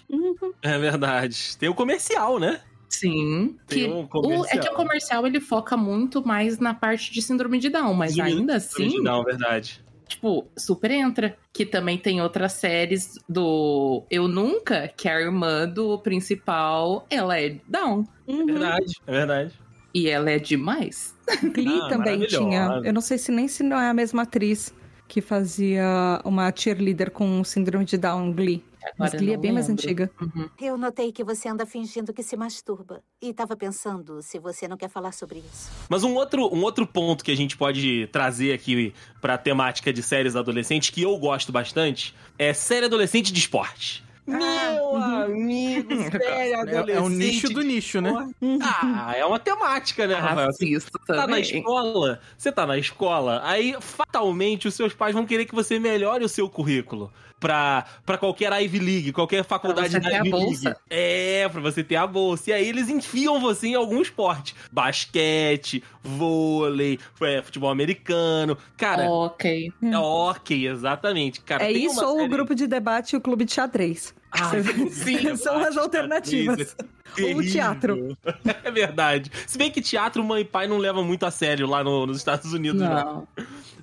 É verdade. Tem o comercial, né? Sim. Tem Que um o, comercial. é que o comercial ele foca muito mais na parte de síndrome de Down, mas Síndrome- ainda assim, Não, verdade. tipo, super entra. Que também tem outras séries do Eu Nunca, que a irmã do principal, ela é Down. Uhum. Verdade, é verdade. E ela é demais. Glee Ah, também tinha. Eu não sei se nem se não é a mesma atriz que fazia uma cheerleader com síndrome de Down, Glee. Mas Agora eu Glee é bem mais lembro. antiga. Uhum. Eu notei que você anda fingindo que se masturba. E tava pensando se você não quer falar sobre isso. Mas um outro, um outro ponto que a gente pode trazer aqui pra temática de séries adolescentes, que eu gosto bastante, é série adolescente de esporte. Meu amigo, série É, adolescente. é um nicho do nicho, né? esporte. Ah, é uma temática, né, Rafael? Você tá na também. escola, você tá na escola, aí fatalmente os seus pais vão querer que você melhore o seu currículo. Pra, pra qualquer Ivy League, qualquer faculdade você da ter a Ivy bolsa. League. É, pra você ter a bolsa. E aí eles enfiam você em algum esporte. Basquete, vôlei, é, futebol americano. Cara, Ok. é ok, exatamente. Cara, é tem isso uma ou o série- grupo de debate e o clube de xadrez. Ai, sim, São as alternativas. Ou o teatro. É verdade. Se bem que teatro, mãe e pai não levam muito a sério lá no- nos Estados Unidos, né? Não.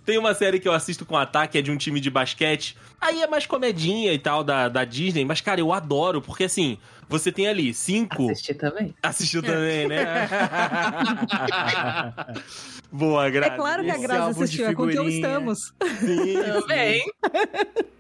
Tem uma série que eu assisto com ataque, é de um time de basquete. Aí é mais comedinha e tal, da, da Disney. Mas, cara, eu adoro, porque assim, você tem ali cinco. Assisti também. Assistiu também, né? Boa, É Grazi. claro que a Grazi assistiu, é com quem figurinha. estamos. Sim, Também.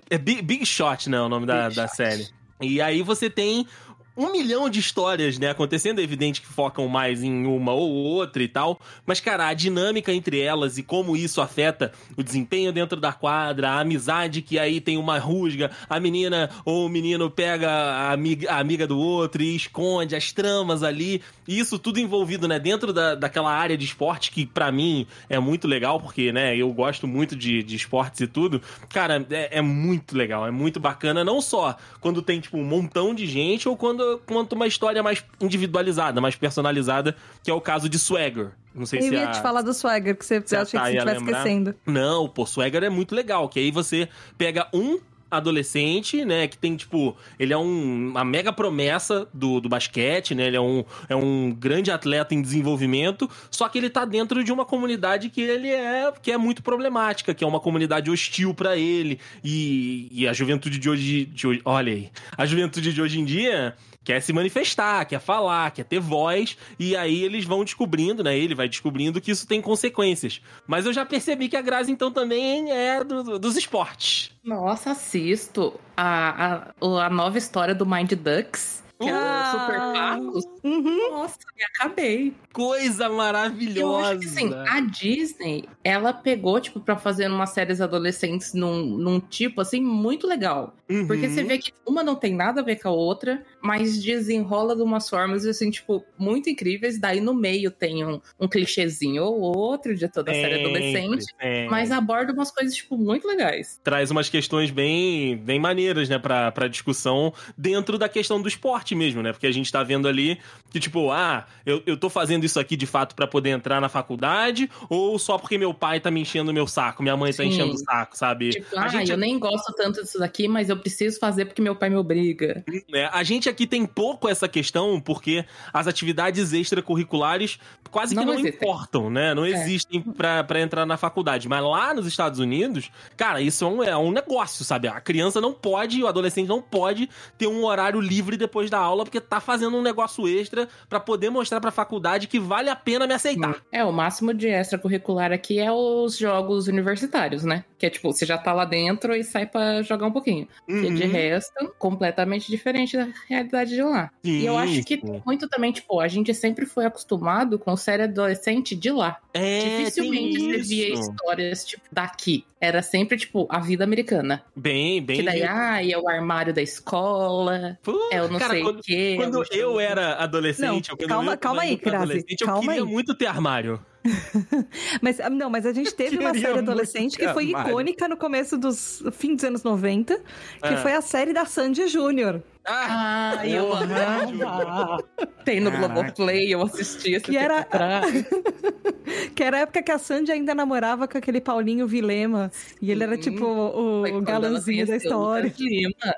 É Big, Big Shot, né? O nome da, Big da Shot. série. E aí você tem um milhão de histórias, né? Acontecendo, é evidente que focam mais em uma ou outra e tal. Mas, cara, a dinâmica entre elas e como isso afeta o desempenho dentro da quadra, a amizade que aí tem uma rusga, a menina ou o menino pega a amiga, a amiga do outro e esconde as tramas ali. E isso tudo envolvido, né? Dentro da, daquela área de esporte que, pra mim, é muito legal, porque, né, eu gosto muito de, de esportes e tudo. Cara, é, é muito legal, é muito bacana. Não só quando tem, tipo, um montão de gente ou quando quanto uma história mais individualizada, mais personalizada, que é o caso de Swagger. Não sei Eu se ia a... te falar do Swagger, que você se acha que você lembrar. esquecendo. Não, pô, Swagger é muito legal, que aí você pega um adolescente, né, que tem, tipo, ele é um, uma mega promessa do, do basquete, né, ele é um, é um grande atleta em desenvolvimento, só que ele tá dentro de uma comunidade que ele é, que é muito problemática, que é uma comunidade hostil pra ele, e, e a juventude de hoje, de hoje, olha aí, a juventude de hoje em dia quer se manifestar, quer falar, quer ter voz, e aí eles vão descobrindo, né? Ele vai descobrindo que isso tem consequências. Mas eu já percebi que a Grazi, então, também é do- do- dos esportes. Nossa, assisto a, a, a nova história do Mind Ducks. Que era Ah. Super Patos. Uhum. Nossa, me acabei. Coisa maravilhosa. Eu acho que assim, a Disney, ela pegou, tipo, pra fazer umas séries adolescentes num, num tipo, assim, muito legal. Uhum. Porque você vê que uma não tem nada a ver com a outra, mas desenrola de umas formas, assim, tipo, muito incríveis. Daí no meio tem um, um clichêzinho ou outro de toda a série adolescente. É. Mas aborda umas coisas, tipo, muito legais. traz umas questões bem, bem maneiras, né, pra, pra discussão dentro da questão do esporte mesmo, né? Porque a gente tá vendo ali que, tipo, ah, eu, eu tô fazendo isso aqui de fato pra poder entrar na faculdade ou só porque meu pai tá me enchendo o meu saco, minha mãe tá Sim. enchendo o saco, sabe? Tipo, a ah, gente eu nem gosto tanto disso daqui, mas eu preciso fazer porque meu pai me obriga. né? A gente aqui tem pouco essa questão porque as atividades extracurriculares quase que Não existem. importam, né? Não É. existem pra, pra entrar na faculdade. Mas lá nos Estados Unidos, cara, isso é um, é um negócio, sabe? A criança não pode, o adolescente não pode ter um horário livre depois da aula porque tá fazendo um negócio extra pra poder mostrar pra faculdade que vale a pena me aceitar. É, o máximo de extracurricular aqui é os jogos universitários, né? Que é tipo, você já tá lá dentro e sai pra jogar um pouquinho. Que de Uhum. resto, completamente diferente da realidade de lá. e eu acho que muito também, tipo, a gente sempre foi acostumado com série adolescente de lá. É, Dificilmente você via histórias, tipo, daqui. Era sempre, tipo, a vida americana. Bem, bem. Que daí, ah, é o armário da escola, Pô, é o não cara, sei o quando, quê. quando é o- eu era adolescente, Não, quando calma- eu, calma quando aí, eu Grazi, adolescente, eu calma queria aí. muito ter armário. Mas, ah, não, mas a gente teve uma série adolescente que foi icônica no começo dos fim dos anos 90, que Ah. foi a série da Sandy Júnior. Ah, Ah, eu amava. Tem no. Globoplay, eu assistia. Que era- Que era a época que a Sandy ainda namorava com aquele Paulinho Vilema. E ele era tipo o, o galãzinho da história.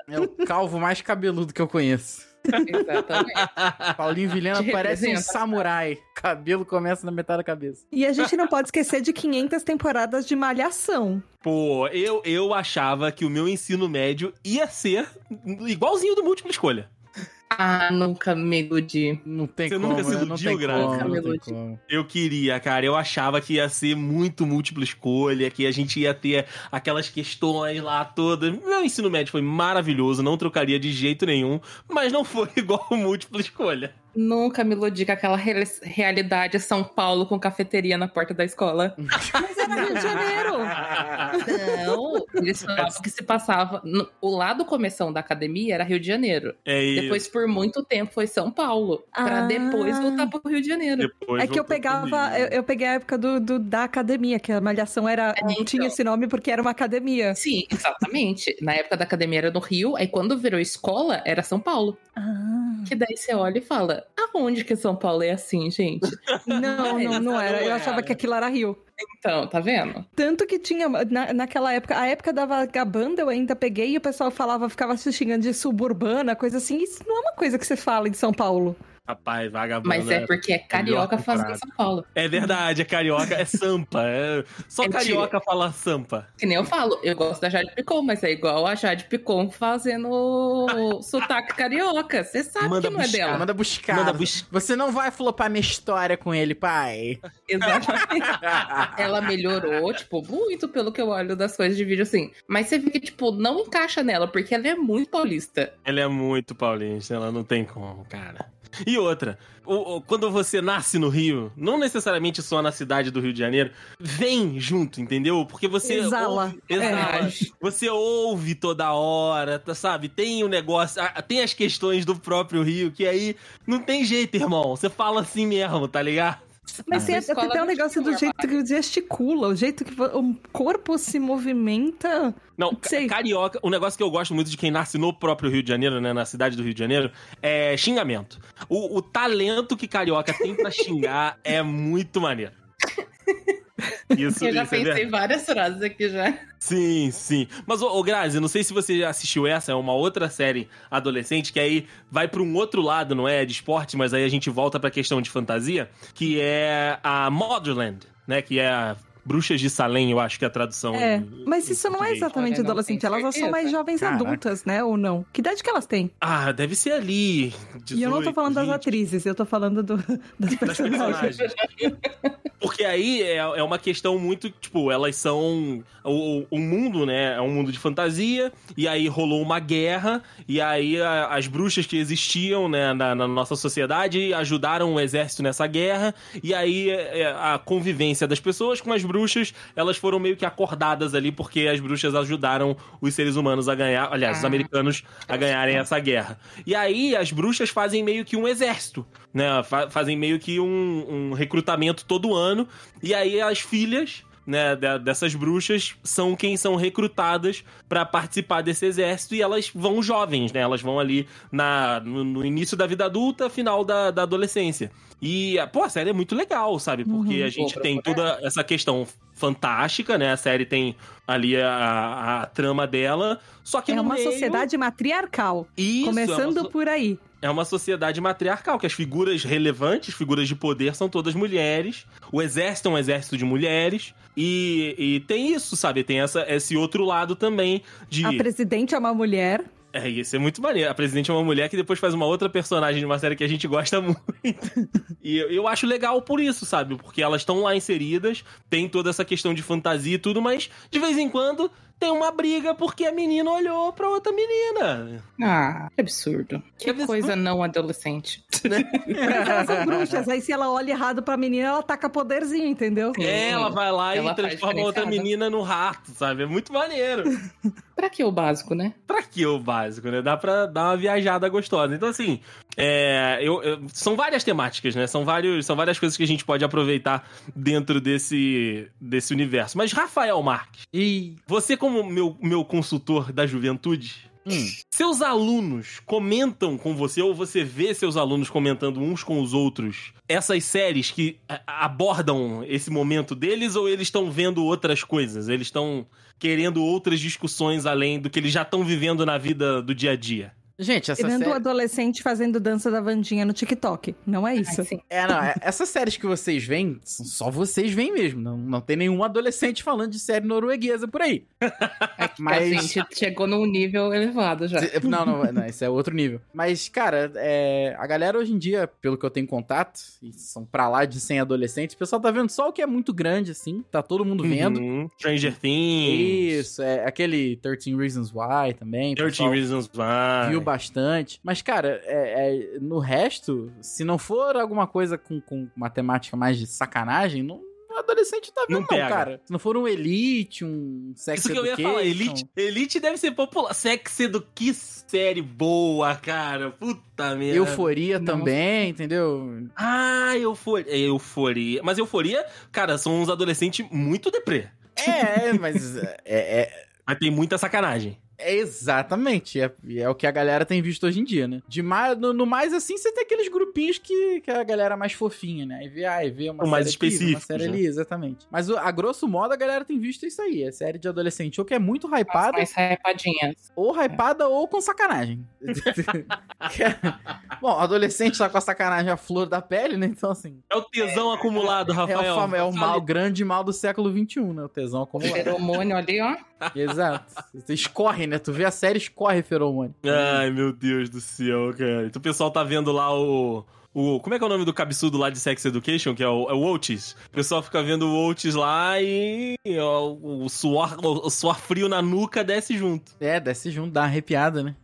É o calvo mais cabeludo que eu conheço. Exatamente. Paulinho Vilhena parece um samurai. Cabelo começa na metade da cabeça. E a gente não pode esquecer de 500 temporadas de Malhação. Pô, eu, eu achava que o meu ensino médio ia ser igualzinho do múltipla escolha. Ah, nunca me iludi. Não tem Você como, nunca se né? Iludiu, como. Eu queria, cara. Eu achava que ia ser muito múltipla escolha, que a gente ia ter aquelas questões lá todas. Meu ensino médio foi maravilhoso, não trocaria de jeito nenhum, mas não foi igual múltipla escolha. Nunca me iludi com aquela re- realidade São Paulo com cafeteria na porta da escola. Mas era Rio de Janeiro. Não, eles falavam que se passava. no- o lado começão da academia era Rio de Janeiro. É isso. Depois, por muito tempo, foi São Paulo. Pra Ah. depois voltar pro Rio de Janeiro. Depois É que eu pegava, eu, eu peguei a época do, do- da academia, que a Malhação era, então. tinha esse nome porque era uma academia. Sim, exatamente. Na época da academia era no Rio, aí quando virou escola, era São Paulo. Ah. Que daí você olha e fala: aonde que São Paulo é assim, gente? Não, não, não era. Eu achava que aquilo era Rio. Então, tá vendo? Tanto que tinha, na, naquela época, a época da vagabanda eu ainda peguei e o pessoal falava, ficava se xingando de suburbana, coisa assim. Isso não é uma coisa que você fala em São Paulo. Rapaz, vagabundo. Mas é porque é carioca melhor fazendo. São Paulo. É verdade, é carioca, é sampa. é- Só É carioca fala sampa. Que nem eu falo, eu gosto da Jade Picon, mas é igual a Jade Picon fazendo sotaque carioca. Você sabe Manda que não é buscar. dela. Manda buscar. Manda bus- Você não vai flopar minha história com ele, pai. Exatamente. ela melhorou, tipo, muito pelo que eu olho das coisas de vídeo assim. Mas você vê que, tipo, não encaixa nela, porque ela é muito paulista. Ela é muito paulista, ela não tem como, cara. E outra, quando você nasce no Rio, não necessariamente só na cidade do Rio de Janeiro, vem junto, entendeu? Porque você. Exala. ouve- exala. É. Você ouve toda hora, tá, sabe? Tem o negócio, ah, tem as questões do próprio Rio, que aí não tem jeito, irmão. Você fala assim mesmo, tá ligado? Mas tem, tem um negócio do jeito que gesticula, o jeito que o corpo se movimenta. Não, Sei. carioca, o negócio que eu gosto muito de quem nasce no próprio Rio de Janeiro, né, na cidade do Rio de Janeiro, é xingamento. O, o talento que carioca tem pra xingar é muito maneiro. Isso, eu já isso é pensei verdade. várias frases aqui já. Sim, sim. Mas, ô, ô Grazi, não sei se você já assistiu essa, é uma outra série adolescente que aí vai pra um outro lado, não é de esporte, mas aí a gente volta pra questão de fantasia, que é a Motherland, né, que é a Bruxas de Salem, eu acho que é a tradução. É, em- mas em isso não é português. exatamente adolescente, elas são mais jovens Caraca. adultas, né? Ou não? Que idade que elas têm? Ah, deve ser ali. e eu não tô 18, falando das 20. atrizes, eu tô falando do- das Das personagens. personagens. Porque aí é, é uma questão muito, tipo, elas são. O, o mundo, né? É um mundo de fantasia, e aí rolou uma guerra, e aí a- as bruxas que existiam, né, na, na nossa sociedade ajudaram o exército nessa guerra, e aí é, a convivência das pessoas com as bruxas, elas foram meio que acordadas ali, porque as bruxas ajudaram os seres humanos a ganhar, aliás, os Ah. americanos a ganharem essa guerra. E aí as bruxas fazem meio que um exército, né? Fa- fazem meio que um, um recrutamento todo ano. E aí as filhas. Né, de- dessas bruxas são quem são recrutadas pra participar desse exército e elas vão jovens, né? Elas vão ali na, no, no início da vida adulta, final da, da adolescência. E, pô, a série é muito legal, sabe? Porque Uhum. a gente tem procurar. toda essa questão fantástica, né? A série tem ali a, a trama dela, só que É no uma meio... sociedade matriarcal. Isso, é uma começando por aí. É uma sociedade matriarcal, que as figuras relevantes, figuras de poder, são todas mulheres. O exército é um exército de mulheres. E, e tem isso, sabe? Tem essa, esse outro lado também de. A presidente é uma mulher. É, isso é muito maneiro. A presidente é uma mulher que depois faz uma outra personagem de uma série que a gente gosta muito. e eu, eu acho legal por isso, sabe? Porque elas estão lá inseridas, tem toda essa questão de fantasia e tudo, mas de vez em quando tem uma briga porque a menina olhou pra outra menina. Ah, que absurdo. Que absurdo. coisa não adolescente. Elas são bruxas. Aí se ela olha errado pra menina, ela taca poderzinho, entendeu? É, ela vai lá Ela e transforma outra menina no rato, sabe? É muito maneiro. Pra que o básico, né? pra que o básico, né? Dá pra dar uma viajada gostosa. Então, assim, é, eu- eu- são várias temáticas, né? São, vários, são várias coisas que a gente pode aproveitar dentro desse, desse universo. Mas, Rafael Marques, E. você como meu, meu consultor da juventude... Hum. Seus alunos comentam com você, ou você vê seus alunos comentando uns com os outros, essas séries que abordam esse momento deles, ou eles estão vendo outras coisas? Eles estão querendo outras discussões além do que eles já estão vivendo na vida do dia a dia? Gente, essa Tirando o série. adolescente fazendo dança da Vandinha no TikTok. Não é isso. É, não, é- essas séries que vocês veem, são só vocês veem mesmo. Não, não tem nenhum adolescente falando de série norueguesa por aí. É Mas- a gente chegou num nível elevado já. Não, não, não, isso é outro nível. Mas, cara, é, a galera hoje em dia, pelo que eu tenho contato, e são pra lá de 100 adolescentes, o pessoal tá vendo só o que é muito grande, assim, tá todo mundo vendo. Uhum. Stranger Things. Isso, é aquele 13 Reasons Why também. o 13 pessoal Reasons Why. Viu bastante. Mas, cara, é- é, no resto, se não for alguma coisa com, com uma temática mais de sacanagem, não. Adolescente tá vendo, Não não, cara. Se não for um Elite, um Sex Isso que eu ia falar, Elite, Elite deve ser popular. Sex Edu, que série boa, cara. Puta merda. Euforia Nossa. também, entendeu? Ah, euforia. Euforia. Mas euforia, cara, são uns adolescentes muito deprê. É, é, mas é, é, Mas tem muita sacanagem. É exatamente. É, é o que a galera tem visto hoje em dia, né? De mais, no, no mais assim, você tem aqueles grupinhos que, que a galera é mais fofinha, né? Aí vê, ai, vê uma O mais série aqui, vê uma série né? ali, exatamente. Mas o- a grosso modo a galera tem visto isso aí. É série de adolescente ou que é muito hypada, mais hypadinhas. ou hypada ou com sacanagem. É- Bom, adolescente tá com a sacanagem a flor da pele, né? Então, assim. É o tesão acumulado, É Rafael. o, fam- é o mal, grande mal do século XXI, né? O tesão acumulado. Feromônio ali, ó. Exato. Você escorre, né? Tu vê a série, escorre feromônio. Ai, meu Deus do céu, cara. Então o pessoal tá vendo lá o. O, como é que é o nome do cabeçudo lá de Sex Education? Que é o, é o. O pessoal fica vendo o Oates lá e ó, o, suor, o suor frio na nuca desce junto. É, desce junto, dá uma arrepiada, né?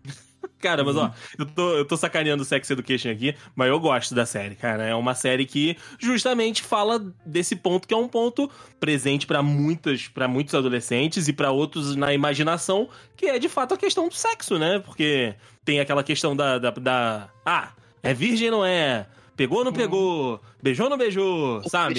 Cara, mas Uhum. ó, eu tô, eu tô sacaneando o Sex Education aqui, mas eu gosto da série, cara. É uma série que justamente fala desse ponto que é um ponto presente pra muitas, para muitos adolescentes e pra outros na imaginação, que é de fato a questão do sexo, né? Porque tem aquela questão da, da, da- ah, é virgem não é? Pegou ou não pegou? Beijou ou não beijou? O sabe?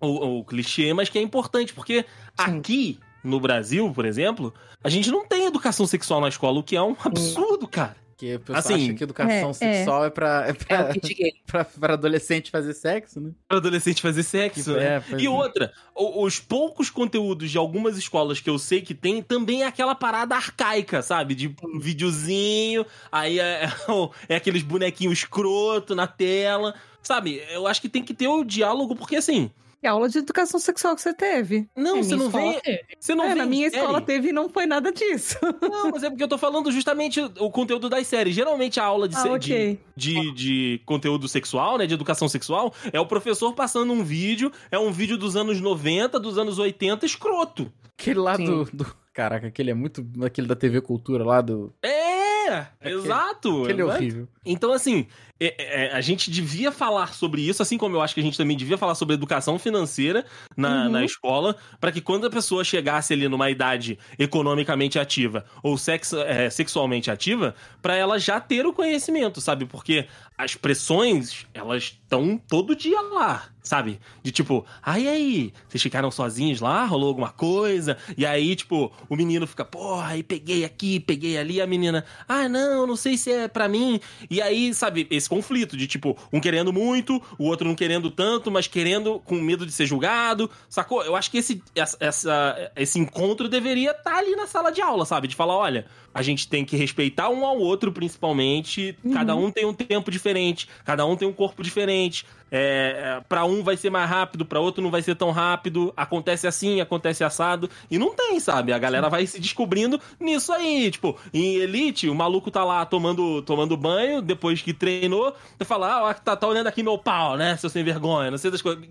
o, o clichê, mas que é importante, porque Sim. aqui no Brasil, por exemplo, a gente não tem educação sexual na escola, o que é um absurdo, cara. Porque o pessoal Assim, acha que educação é, sexual é, pra, é É pra, o kit gay. pra, pra adolescente fazer sexo, né? Pra adolescente fazer sexo, Que- né? é, pois E é. outra, os poucos conteúdos de algumas escolas que eu sei que tem, também é aquela parada arcaica, sabe? De um videozinho, aí é, é é aqueles bonequinhos escroto na tela, sabe? Eu acho que tem que ter o diálogo, porque assim, E a aula de educação sexual que você teve? Não, É, você não teve. Você não é, vê na minha série. escola teve e não foi nada disso. Não, mas é porque eu tô falando justamente o conteúdo das séries. Geralmente a aula de, ah, se- ok. de, de, de conteúdo sexual, né? De educação sexual, é o professor passando um vídeo, é um vídeo dos anos 90, dos anos 80, escroto. Aquele lá do, do- Caraca, aquele é muito. Aquele da TV Cultura lá do. É, Aquele- exato. Aquele é horrível. Então, assim, é- é, a gente devia falar sobre isso, assim como eu acho que a gente também devia falar sobre educação financeira na, Uhum. na escola, para que quando a pessoa chegasse ali numa idade economicamente ativa ou sex- é, sexualmente ativa, para ela já ter o conhecimento, sabe? Porque as pressões, elas estão todo dia lá, sabe? De tipo, ai aí, vocês ficaram sozinhos lá, rolou alguma coisa, e aí, tipo, o menino fica, porra, aí peguei aqui, peguei ali, a menina, ah, não, não sei se é pra mim. E aí, sabe, esse conflito de tipo, um querendo muito, o outro não querendo tanto, mas querendo com medo de ser julgado, sacou? Eu acho que esse, essa, esse encontro deveria estar ali na sala de aula, sabe? De falar, olha, a gente tem que respeitar um ao outro, principalmente. Cada um tem um tempo diferente, cada um tem um corpo diferente. É, é, para um vai ser mais rápido, pra outro não vai ser tão rápido. Acontece assim, acontece assado. E não tem, sabe? A galera vai se descobrindo nisso aí. Tipo, em Elite, o maluco tá lá tomando, tomando banho, depois que treinou, você fala, ah, tá, tá olhando aqui meu pau, né? Seu sem vergonha, não sei das coisas.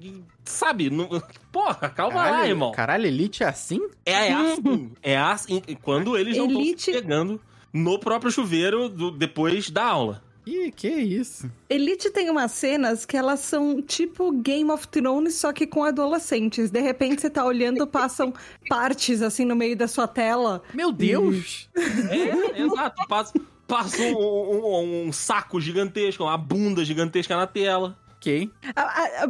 Sabe? Não... Porra, calma lá, irmão. Caralho, Elite é assim? É, é assim. É assim. Quando eles não estão se pegando no próprio chuveiro do- depois da aula. Ih, que isso? Elite tem umas cenas que elas são tipo Game of Thrones, só que com adolescentes. De repente você tá olhando, passam partes assim no meio da sua tela. Meu Deus! É, exato. Passa, passa um, um- um saco gigantesco, uma bunda gigantesca na tela. Ok.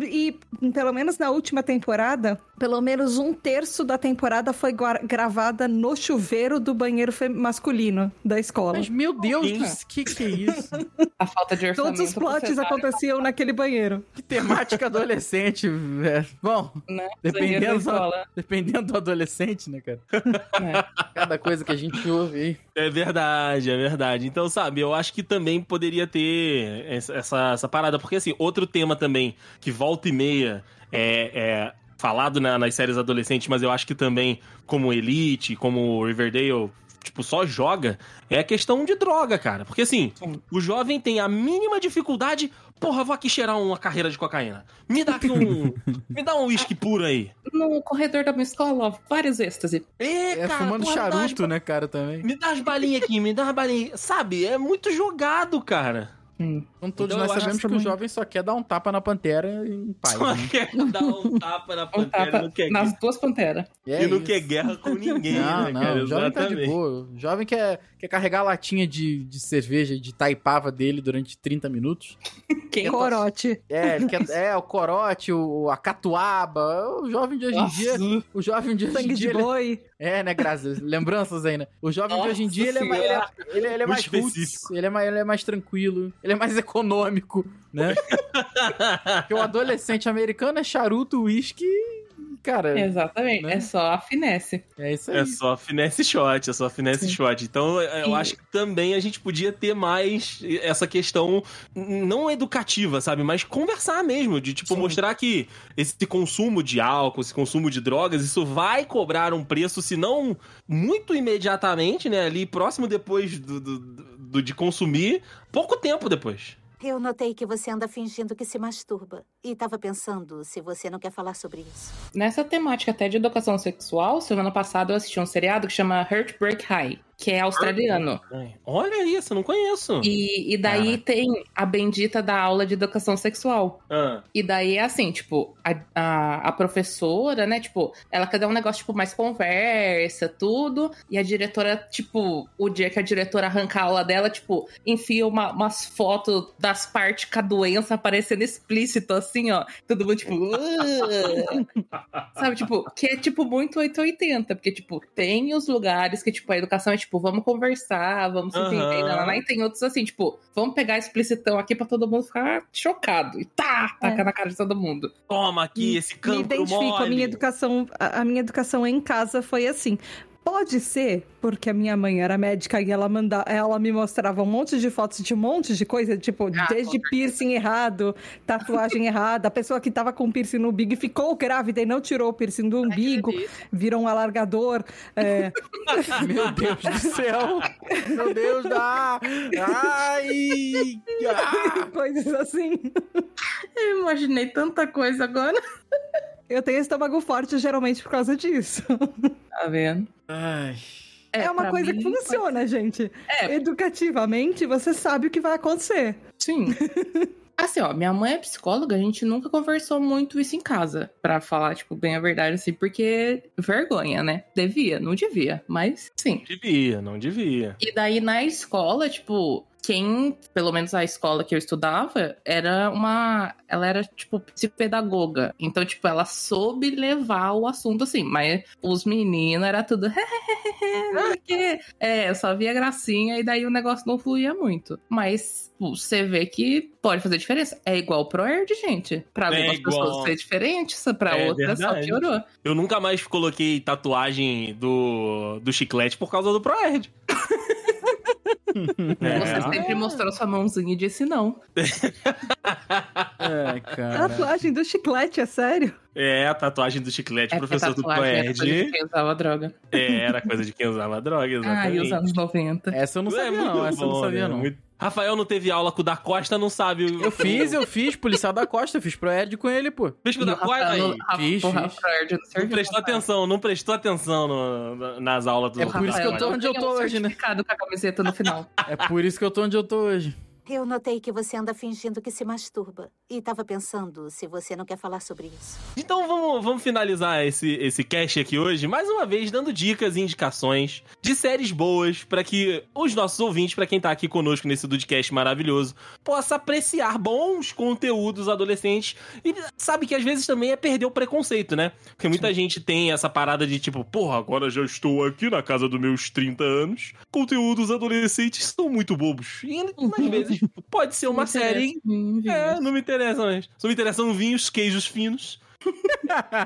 E pelo menos na última temporada, pelo menos um terço da temporada foi gravada no chuveiro do banheiro masculino da escola. Mas, meu Deus, Sim. que que é isso? A falta de orçamento. Todos os plots aconteciam naquele banheiro. Que temática adolescente, velho. Bom, né? Dependendo escola. dependendo do adolescente, né, cara? né? Cada coisa que a gente ouve aí. É verdade, é verdade. Então, sabe, eu acho que também poderia ter essa, essa, essa parada. Porque, assim, outro tema também que volta e meia é, é falado na- nas séries adolescentes, mas eu acho que também, como Elite, como Riverdale, tipo, só joga, é a questão de droga, cara. Porque, assim, Sim. o jovem tem a mínima dificuldade. Porra, vou aqui cheirar uma carreira de cocaína. Me dá aqui um. me dá um uísque puro aí. No corredor da minha escola, vários êxtase. É, É cara, fumando porra, me dá as charuto, né, cara, também. me dá as balinhas aqui, me dá as balinhas. Sabe, é muito jogado, cara. Hum. Então todos Então, nós eu acho sabemos que o também. jovem só quer dar um tapa na pantera em paz. Só né? quer dar um tapa na Um pantera tapa não quer nas duas panteras. É e não quer guerra com ninguém, Não, né, não, cara? o jovem tá de Exatamente. boa. O jovem quer, quer carregar a latinha de, de cerveja de taipava dele durante 30 minutos. Quem Corote. É, ele quer, é o corote, o, a catuaba. O jovem de hoje em dia. O jovem de hoje em Sangue dia. de ele- boi. É, né, graças. Lembranças aí, né? O jovem de Nossa hoje em dia, ele é, mais, ele é, ele é- ele é mais roots, ele é mais, ele é mais tranquilo, ele é mais econômico, né? Porque o adolescente americano é charuto, uísque, cara, Exatamente. Né? É só a finesse. é isso aí. É só finesse shot, é só finesse Sim. shot. Então, eu E- acho que também a gente podia ter mais essa questão não educativa, sabe? Mas conversar mesmo, de tipo, Sim. mostrar que esse consumo de álcool, esse consumo de drogas, isso vai cobrar um preço, se não muito imediatamente, né? Ali próximo depois do, do- do- de consumir, pouco tempo depois. Eu notei que você anda fingindo que se masturba. E tava pensando se você não quer falar sobre isso. Nessa temática até de educação sexual, semana passada eu assisti um seriado que chama Heartbreak High, que é australiano. Olha isso, eu não conheço. E, e daí tem a bendita da aula de educação sexual. Ah, E daí é assim, tipo, a, a, a professora, né, tipo, ela quer dar um negócio, tipo, mais conversa, tudo. E a diretora, tipo, o dia que a diretora arranca a aula dela, tipo, enfia uma- umas fotos das partes com a doença aparecendo explícito, assim, ó. Todo mundo, tipo, sabe, tipo, que é, tipo, muito 880, porque, tipo, tem os lugares que, tipo, a educação é, tipo, vamos conversar, vamos se Aham. entender, lá, lá, e tem outros assim, tipo, vamos pegar explicitão aqui pra todo mundo ficar chocado. E tá, taca na cara de todo mundo. toma aqui esse Me campo identifico, a minha educação, a, a minha educação em casa foi assim. Pode ser porque a minha mãe era médica e ela, manda, ela me mostrava um monte de fotos de um monte de coisa, tipo, Ah, desde piercing errado, tatuagem errada, a pessoa que tava com piercing no umbigo e ficou grávida e não tirou o piercing do umbigo, virou um alargador. é, Meu Deus do céu. Meu Deus, dá. Ai. ah. coisas assim. Eu imaginei tanta coisa agora. Eu tenho estômago forte geralmente por causa disso. Tá vendo? Ai. É, uma pra coisa mim, que funciona, gente. É. Educativamente, você sabe o que vai acontecer. Sim. Assim, ó, minha mãe é psicóloga, a gente nunca conversou muito isso em casa, Pra falar, tipo, bem a verdade, assim, porque vergonha, né? Devia, não devia, mas sim. Devia, não devia. E daí na escola, tipo, quem, pelo menos a escola que eu estudava, era uma. Ela era, tipo, psicopedagoga. Então, tipo, ela soube levar o assunto assim, mas os meninos era tudo. quê. É, eu só via gracinha e daí o negócio não fluía muito. Mas você vê que pode fazer diferença. É igual pro Erd, gente. Pra É algumas igual. pessoas ser diferente, pra É outras só piorou. Eu nunca mais coloquei tatuagem do, do chiclete por causa do Proerd. Você sempre mostrou sua mãozinha e disse não. Ai, cara. Tatuagem do chiclete, é sério? É, a tatuagem do chiclete, É professor do tatuagem era coisa de quem usava droga. É, era coisa de quem usava droga, Ah, e exatamente. os anos 90. Essa eu não É sabia, muito não. Essa eu não bom, sabia, né? não. Muito- Rafael não teve aula com o da Costa, não sabe. o- Eu fiz, eu fiz, policial da Costa, eu fiz pro Ed com ele, pô. Fez com o da Costa? Rafael Aí, não- Rafa- fiz, o fiz. Rafael não Não prestou atenção, não prestou atenção no- nas aulas do É por isso que eu tô Rafael, onde eu tô hoje, né? com a camiseta no final. É por isso que eu tô onde eu tô hoje. Eu notei que você anda fingindo que se masturba. E tava pensando se você não quer falar sobre isso. Então vamos, vamos finalizar esse, esse cast aqui hoje, mais uma vez dando dicas e indicações de séries boas para que os nossos ouvintes, para quem tá aqui conosco nesse Dudcast maravilhoso, possa apreciar bons conteúdos adolescentes e sabe que às vezes também é perder o preconceito, né? Porque muita gente tem essa parada de tipo, porra, agora já estou aqui na casa dos meus 30 anos, conteúdos adolescentes são muito bobos. E às vezes pode ser uma série mim, é, não me interessa mais. Só me interessam vinhos, queijos finos.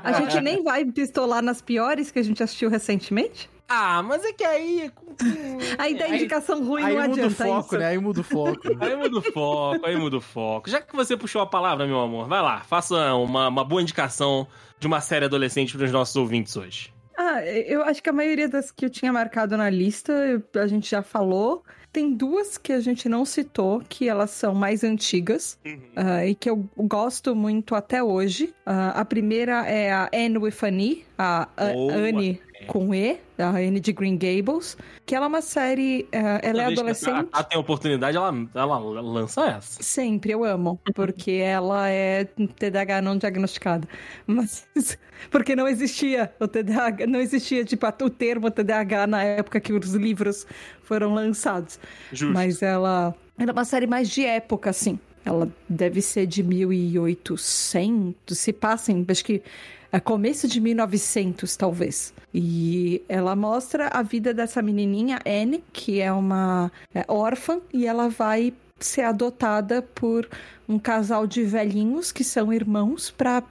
A gente nem vai pistolar nas piores que a gente assistiu recentemente? Ah, mas é que aí. Aí da Aí- indicação ruim Aí não muda o adianta foco, isso. né? Aí muda o foco. Aí muda o foco, aí muda o foco. Já que você puxou a palavra, meu amor, vai lá, faça uma, uma boa indicação de uma série adolescente para os nossos ouvintes hoje. Ah, eu acho que a maioria das que eu tinha marcado na lista, a gente já falou. Tem duas que a gente não citou, que elas são mais antigas ah, e que eu gosto muito até hoje. Ah, a primeira é a Anne with an E, a Boa. Anne com E, a Anne de Green Gables, que ela é uma série, ah, ela é adolescente. A, a tem oportunidade, ela, ela lança essa. Sempre, eu amo, porque ela é TDAH não diagnosticada. Mas porque não existia o TDAH, não existia tipo o termo TDAH na época que os livros foram lançados. Justo. Mas ela, ela é uma série mais de época, assim. Ela deve ser de 1800, se passem, acho que é começo de 1900, talvez. E ela mostra a vida dessa menininha, Anne, que é uma é, órfã, e ela vai ser adotada por um casal de velhinhos que são irmãos para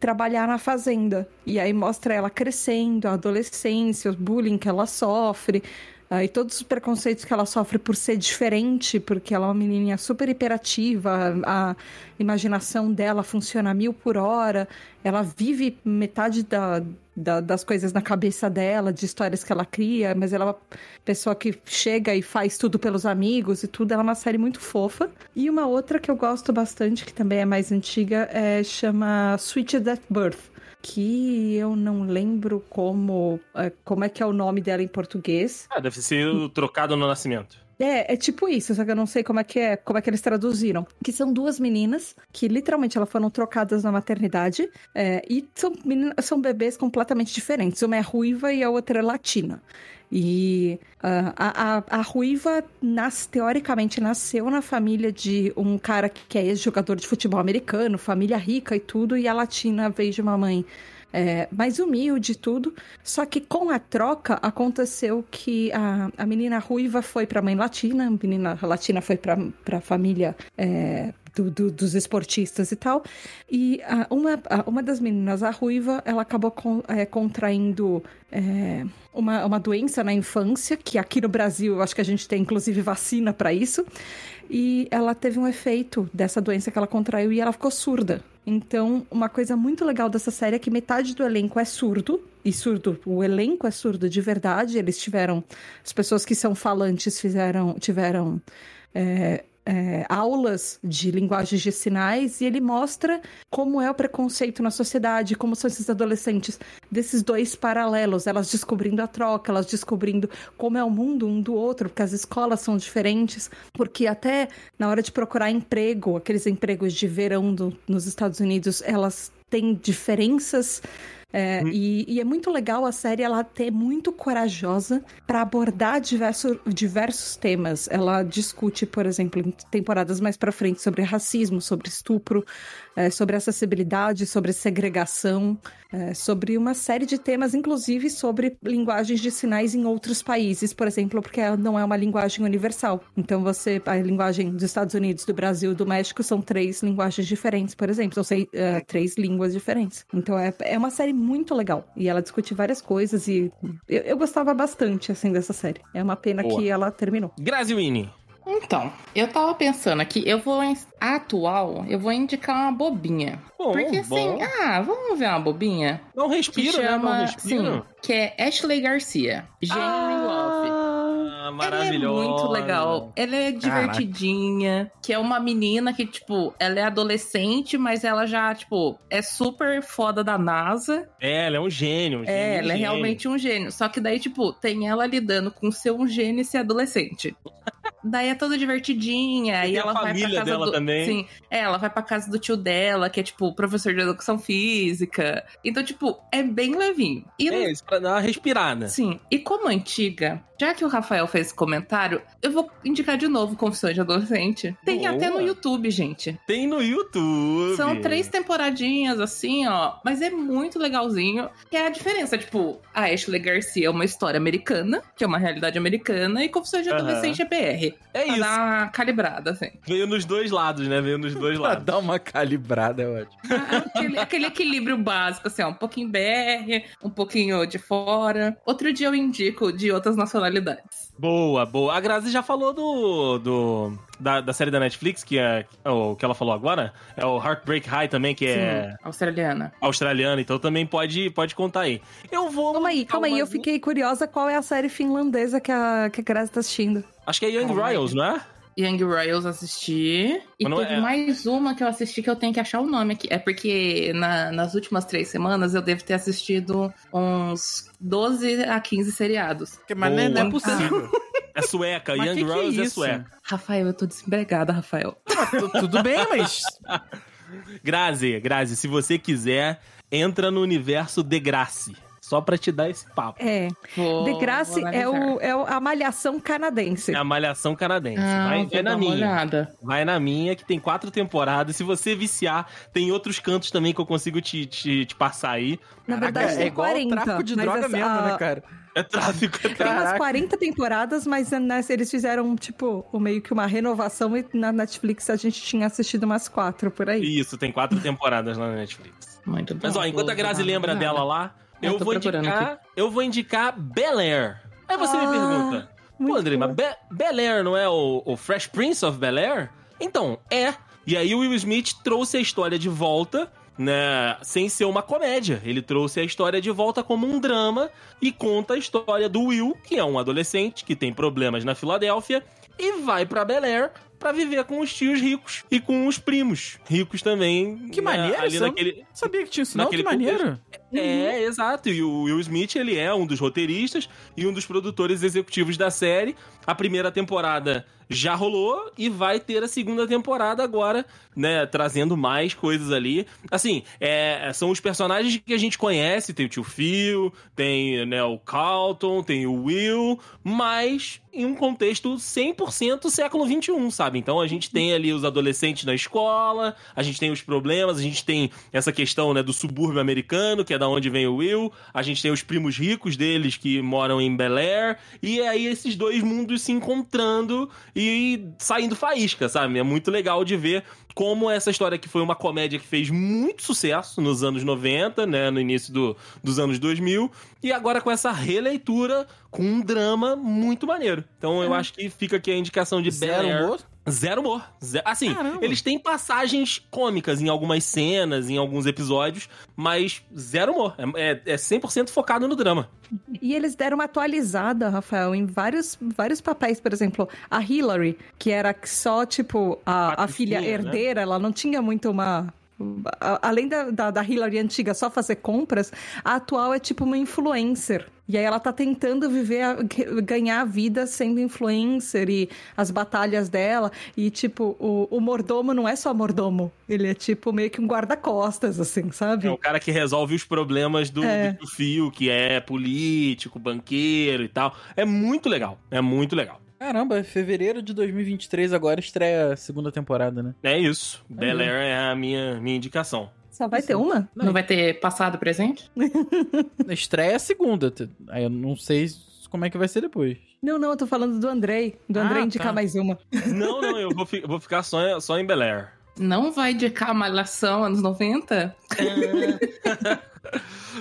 trabalhar na fazenda. E aí mostra ela crescendo, a adolescência, o bullying que ela sofre. Ah, e todos os preconceitos que ela sofre por ser diferente, porque ela é uma menininha super hiperativa, a imaginação dela funciona mil por hora, ela vive metade da, da- das coisas na cabeça dela, de histórias que ela cria, mas ela é uma pessoa que chega e faz tudo pelos amigos e tudo. Ela é uma série muito fofa. E uma outra que eu gosto bastante, que também é mais antiga, é, chama Sweet Death Birth. Que eu não lembro como, é, como é que é o nome dela em português. Ah, deve ser trocado no nascimento. É, é tipo isso, só que eu não sei como é que é, como é que eles traduziram. Que são duas meninas que literalmente elas foram trocadas na maternidade é, e são, meninas, são bebês completamente diferentes. Uma é ruiva e a outra é latina. E ah, a, a, a ruiva, teoricamente, nasceu na família de um cara que é ex-jogador de futebol americano, família rica e tudo, e a latina veio de uma mãe é, mais humilde e tudo. Só que com a troca aconteceu que a, a menina ruiva foi para a mãe latina, a menina latina foi para a família é, do- do- dos esportistas e tal. E ah, uma, ah, uma das meninas, a Ruiva, ela acabou con- eh, contraindo é, uma, uma doença na infância, que aqui no Brasil acho que a gente tem inclusive vacina para isso. E ela teve um efeito dessa doença que ela contraiu e ela ficou surda. Então, uma coisa muito legal dessa série é que metade do elenco é surdo. E surdo, o elenco é surdo de verdade. Eles tiveram. As pessoas que são falantes fizeram, tiveram. é, é, aulas de linguagens de sinais e ele mostra como é o preconceito na sociedade, como são esses adolescentes desses dois paralelos, elas descobrindo a troca, elas descobrindo como é o mundo um do outro, porque as escolas são diferentes, porque até na hora de procurar emprego, aqueles empregos de verão do- nos Estados Unidos, elas têm diferenças. É, e, e é muito legal a série ela ter muito corajosa para abordar diverso, diversos temas. Ela discute, por exemplo, em temporadas mais para frente sobre racismo, sobre estupro, é, sobre acessibilidade, sobre segregação, é, sobre uma série de temas, inclusive sobre linguagens de sinais em outros países, por exemplo, porque não é uma linguagem universal. Então você a linguagem dos Estados Unidos, do Brasil, do México são três linguagens diferentes, por exemplo, são sei, é, três línguas diferentes. Então é, é uma série muito legal e ela discute várias coisas e eu, eu gostava bastante assim dessa série. É uma pena Boa. que ela terminou. Grazi Winnie. Então, eu tava pensando aqui, eu vou. atual, eu vou indicar uma bobinha. Bom, Porque assim, bom. ah, vamos ver uma bobinha? Não Que respira, né? Não chama. respira. Sim, que é Ashley Garcia. Genuine Love. Ah, Ela é maravilhosa. muito legal. Ela é divertidinha. Que é uma menina que, tipo, ela é adolescente, mas ela já, tipo, é super foda da NASA. É, ela é um gênio. um É, gênio, ela é gênio. realmente um gênio. Só que daí, tipo, tem ela lidando com ser um gênio e ser adolescente. Daí é toda divertidinha. E E ela a vai pra família casa dela do... também. Sim, é, ela vai pra casa do tio dela, que é, tipo, professor de educação física. Então, tipo, é bem levinho. E É, isso pra dar uma respirada. Sim, e como antiga, já que o Rafael fez esse comentário, eu vou indicar de novo Confissões de Adolescente. Tem Boa. até no YouTube, gente. Tem no YouTube. São três temporadinhas, assim, ó. Mas é muito legalzinho. Que é a diferença, tipo, a Ashley Garcia é uma história americana, que é uma realidade americana, e Confissões de. Adolescente é BR. É Pra isso. dar uma calibrada, assim. Veio nos dois lados, né? Veio nos dois Pra lados. dar uma calibrada, é ótimo. aquele, aquele equilíbrio básico, assim, ó, um pouquinho BR, um pouquinho de fora. Outro dia eu indico de outras nacionalidades. Boa, boa. A Grazi já falou do. do da, da série da Netflix, que é o que ela falou agora. É o Heartbreak High também, que é Sim, australiana. australiano, então também pode, pode contar aí. Eu vou. Calma aí, calma aí, eu fiquei curiosa qual é a série finlandesa que a, que a Grazi tá assistindo. Acho que é Young. Royals, não é? Young Royals assisti. E Mas não teve é- mais uma que eu assisti que eu tenho que achar o nome aqui. É porque na- nas últimas três semanas eu devo ter assistido uns 12 a 15 seriados. Mas não é, não é possível. É sueca. Mas Young que que é Royals é sueca. Rafael, eu tô desempregada, Rafael. Tu- Tudo bem, mas. Grazi, Grazi, se você quiser, entra no universo de Grace. Só pra te dar esse papo. É, Vou, The Grace é, o, é a malhação canadense. É a malhação canadense. Ah, vai vai na minha. olhada. Vai na minha, que tem quatro temporadas. Se você viciar, tem outros cantos também que eu consigo te, te, te passar aí. Na verdade, é tem igual 40. tráfico de droga essa- mesmo, a- né, cara? É tráfico. Tem umas Caraca. 40 temporadas, mas né, eles fizeram, tipo, o- meio que uma renovação e na Netflix a gente tinha assistido umas quatro por aí. Isso, tem quatro temporadas lá na Netflix. Muito bom. Mas ó, enquanto a Grazi lembra dela lá, Eu eu tô vou indicar. Eu vou indicar Bel Air. Aí você me Ah, pergunta. Pô, André, mas Be Bel Air não é o, o Fresh Prince of Bel Air? Então, é. E aí o Will Smith trouxe a história de volta, né, sem ser uma comédia. Ele trouxe a história de volta como um drama e conta a história do Will, que é um adolescente que tem problemas na Filadélfia e vai pra Bel Air pra viver com os tios ricos e com os primos ricos também. Que né, maneiro, ali naquele, sabia que tinha isso, não. Que maneiro. É, exato. E o Will Smith, ele é um dos roteiristas e um dos produtores executivos da série. A primeira temporada já rolou e vai ter a segunda temporada agora, né? Trazendo mais coisas ali. Assim, é, são os personagens que a gente conhece. Tem o tio Phil, tem né, o Carlton, tem o Will, mas em um contexto 100% século XXI, sabe? Então a gente tem ali os adolescentes na escola, a gente tem os problemas, a gente tem essa questão né, do subúrbio americano, que é da onde vem o Will, a gente tem os primos ricos deles que moram em Bel Air, e aí esses dois mundos se encontrando e saindo faísca, sabe? É muito legal de ver como essa história que foi uma comédia que fez muito sucesso nos anos 90, né, no início do, dos anos 2000, e agora com essa releitura com um drama muito maneiro. Então eu acho que fica aqui a indicação de Zero Bel Air. humor? Zero humor. Ze- Assim, Caramba. eles têm passagens cômicas em algumas cenas, em alguns episódios, mas zero humor. É, é, é 100% focado no drama. E eles deram uma atualizada, Rafael, em vários, vários papéis. Por exemplo, a Hillary, que era só, tipo, a, a filha né? herdeira, ela não tinha muito uma. Além da, da, da Hillary antiga só fazer compras, a atual é tipo uma influencer. E aí ela tá tentando viver, a- ganhar a vida sendo influencer e as batalhas dela. E, tipo, o, o mordomo não é só mordomo. Ele é, tipo, meio que um guarda-costas, assim, sabe? É o cara que resolve os problemas do, É. do fio, que é político, banqueiro e tal. É muito legal. É muito legal. Caramba, é fevereiro de 2023 agora estreia a segunda temporada, né? É isso. Bel Air é a minha, minha indicação. Só vai ter uma? Não vai ter passado presente? Estreia a segunda. Aí eu não sei como é que vai ser depois. Não, não, eu tô falando do Andrei. Do Ah, Andrei indicar tá. mais uma. Não, não, eu vou, fi- vou ficar só, só em Bel Air. Não vai indicar Malhação anos 90?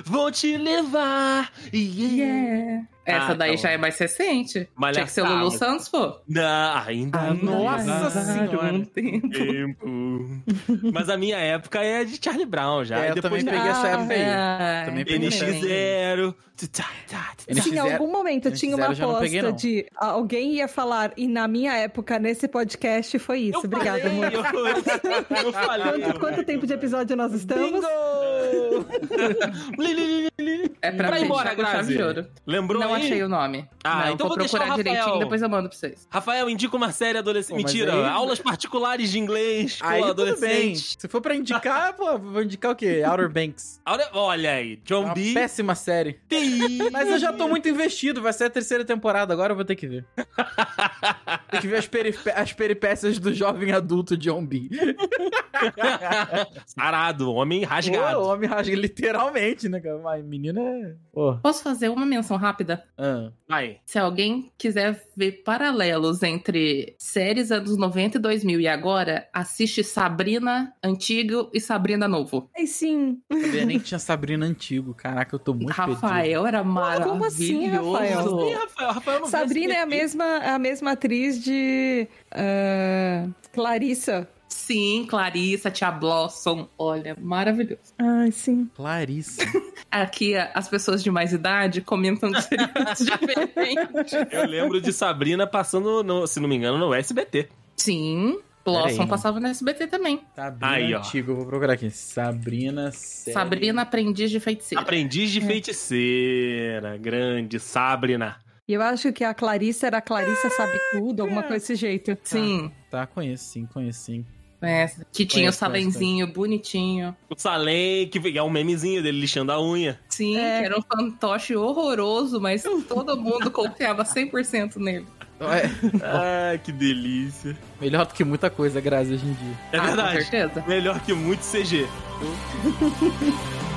Vou te levar. Yeah. Yeah. Essa Ah, daí então. já é mais recente. Malhação. Tinha que ser o Lulu Santos, pô. Não, ainda não. Nossa vai Senhora. um tempo. Tempo. Mas a minha época é de Charlie Brown já. É, E eu depois também peguei essa época aí. Ah, Também peguei NX essa época. NX0. NX0 Sim, em algum momento NX0 tinha uma peguei, aposta não. de alguém ia falar, e na minha época, nesse podcast, foi isso. Eu Obrigada, falei, amor. Eu, eu falei. Quanto, quanto tempo de episódio nós estamos? Li. É pra, Pra ir fechar embora, Grazi. Lembrou Não aí? Achei o nome. Ah, não, então vou vou deixar procurar o Rafael. direitinho, depois eu mando pra vocês. Rafael, indica uma série adolescente. Pô, Mentira, aí- aulas particulares de inglês com Aí tudo bem. adolescentes. Se for pra indicar, pô, vou indicar o quê? Outer Banks. Olha, aí, John uma B. péssima série. Mas eu já tô muito investido, vai ser a terceira temporada, agora eu vou ter que ver. Tem que ver as, peripé- as peripécias do jovem adulto John B. Sarado, homem Pô, rasgado. o homem rasga literalmente, né, cara? Mas menina é. Pô. Posso fazer uma menção rápida? Ah. Vai. Se alguém quiser ver paralelos entre séries anos 90 e 2000 e agora, assiste Sabrina Antigo e Sabrina Novo. Ai, sim. Sabia nem tinha Sabrina antigo. Caraca, eu tô muito perdido. Rafael era maravilhoso. como assim, Rafael? Rafael, Rafael Sabrina é a mesma, a mesma atriz de ah, Clarissa. Sim, Clarissa, Tia Blossom. Olha, maravilhoso. Ai, sim. Clarissa. Aqui, as pessoas de mais idade comentam de seriados diferentes. Eu lembro de Sabrina passando, no- se não me engano, no SBT. Sim. Blossom passava no SBT também. Sabrina Aí, ó. antigo, eu vou procurar aqui. Sabrina série. Sabrina Aprendiz de Feiticeira. Aprendiz de feiticeira. Grande Sabrina. E eu acho que a Clarissa era a Clarissa Sabe Tudo, alguma coisa desse jeito. Sim, Tá, conheço sim, conheço sim. É, que tinha o Conheço, Salenzinho bonitinho. O Salem, que é um memezinho dele lixando a unha. Sim, É. que era um fantoche horroroso, mas todo mundo confiava 100% nele. É, Ah, que delícia. melhor do que muita coisa, Grazi, hoje em dia. É Ah, Com verdade. certeza. Melhor que muito CG.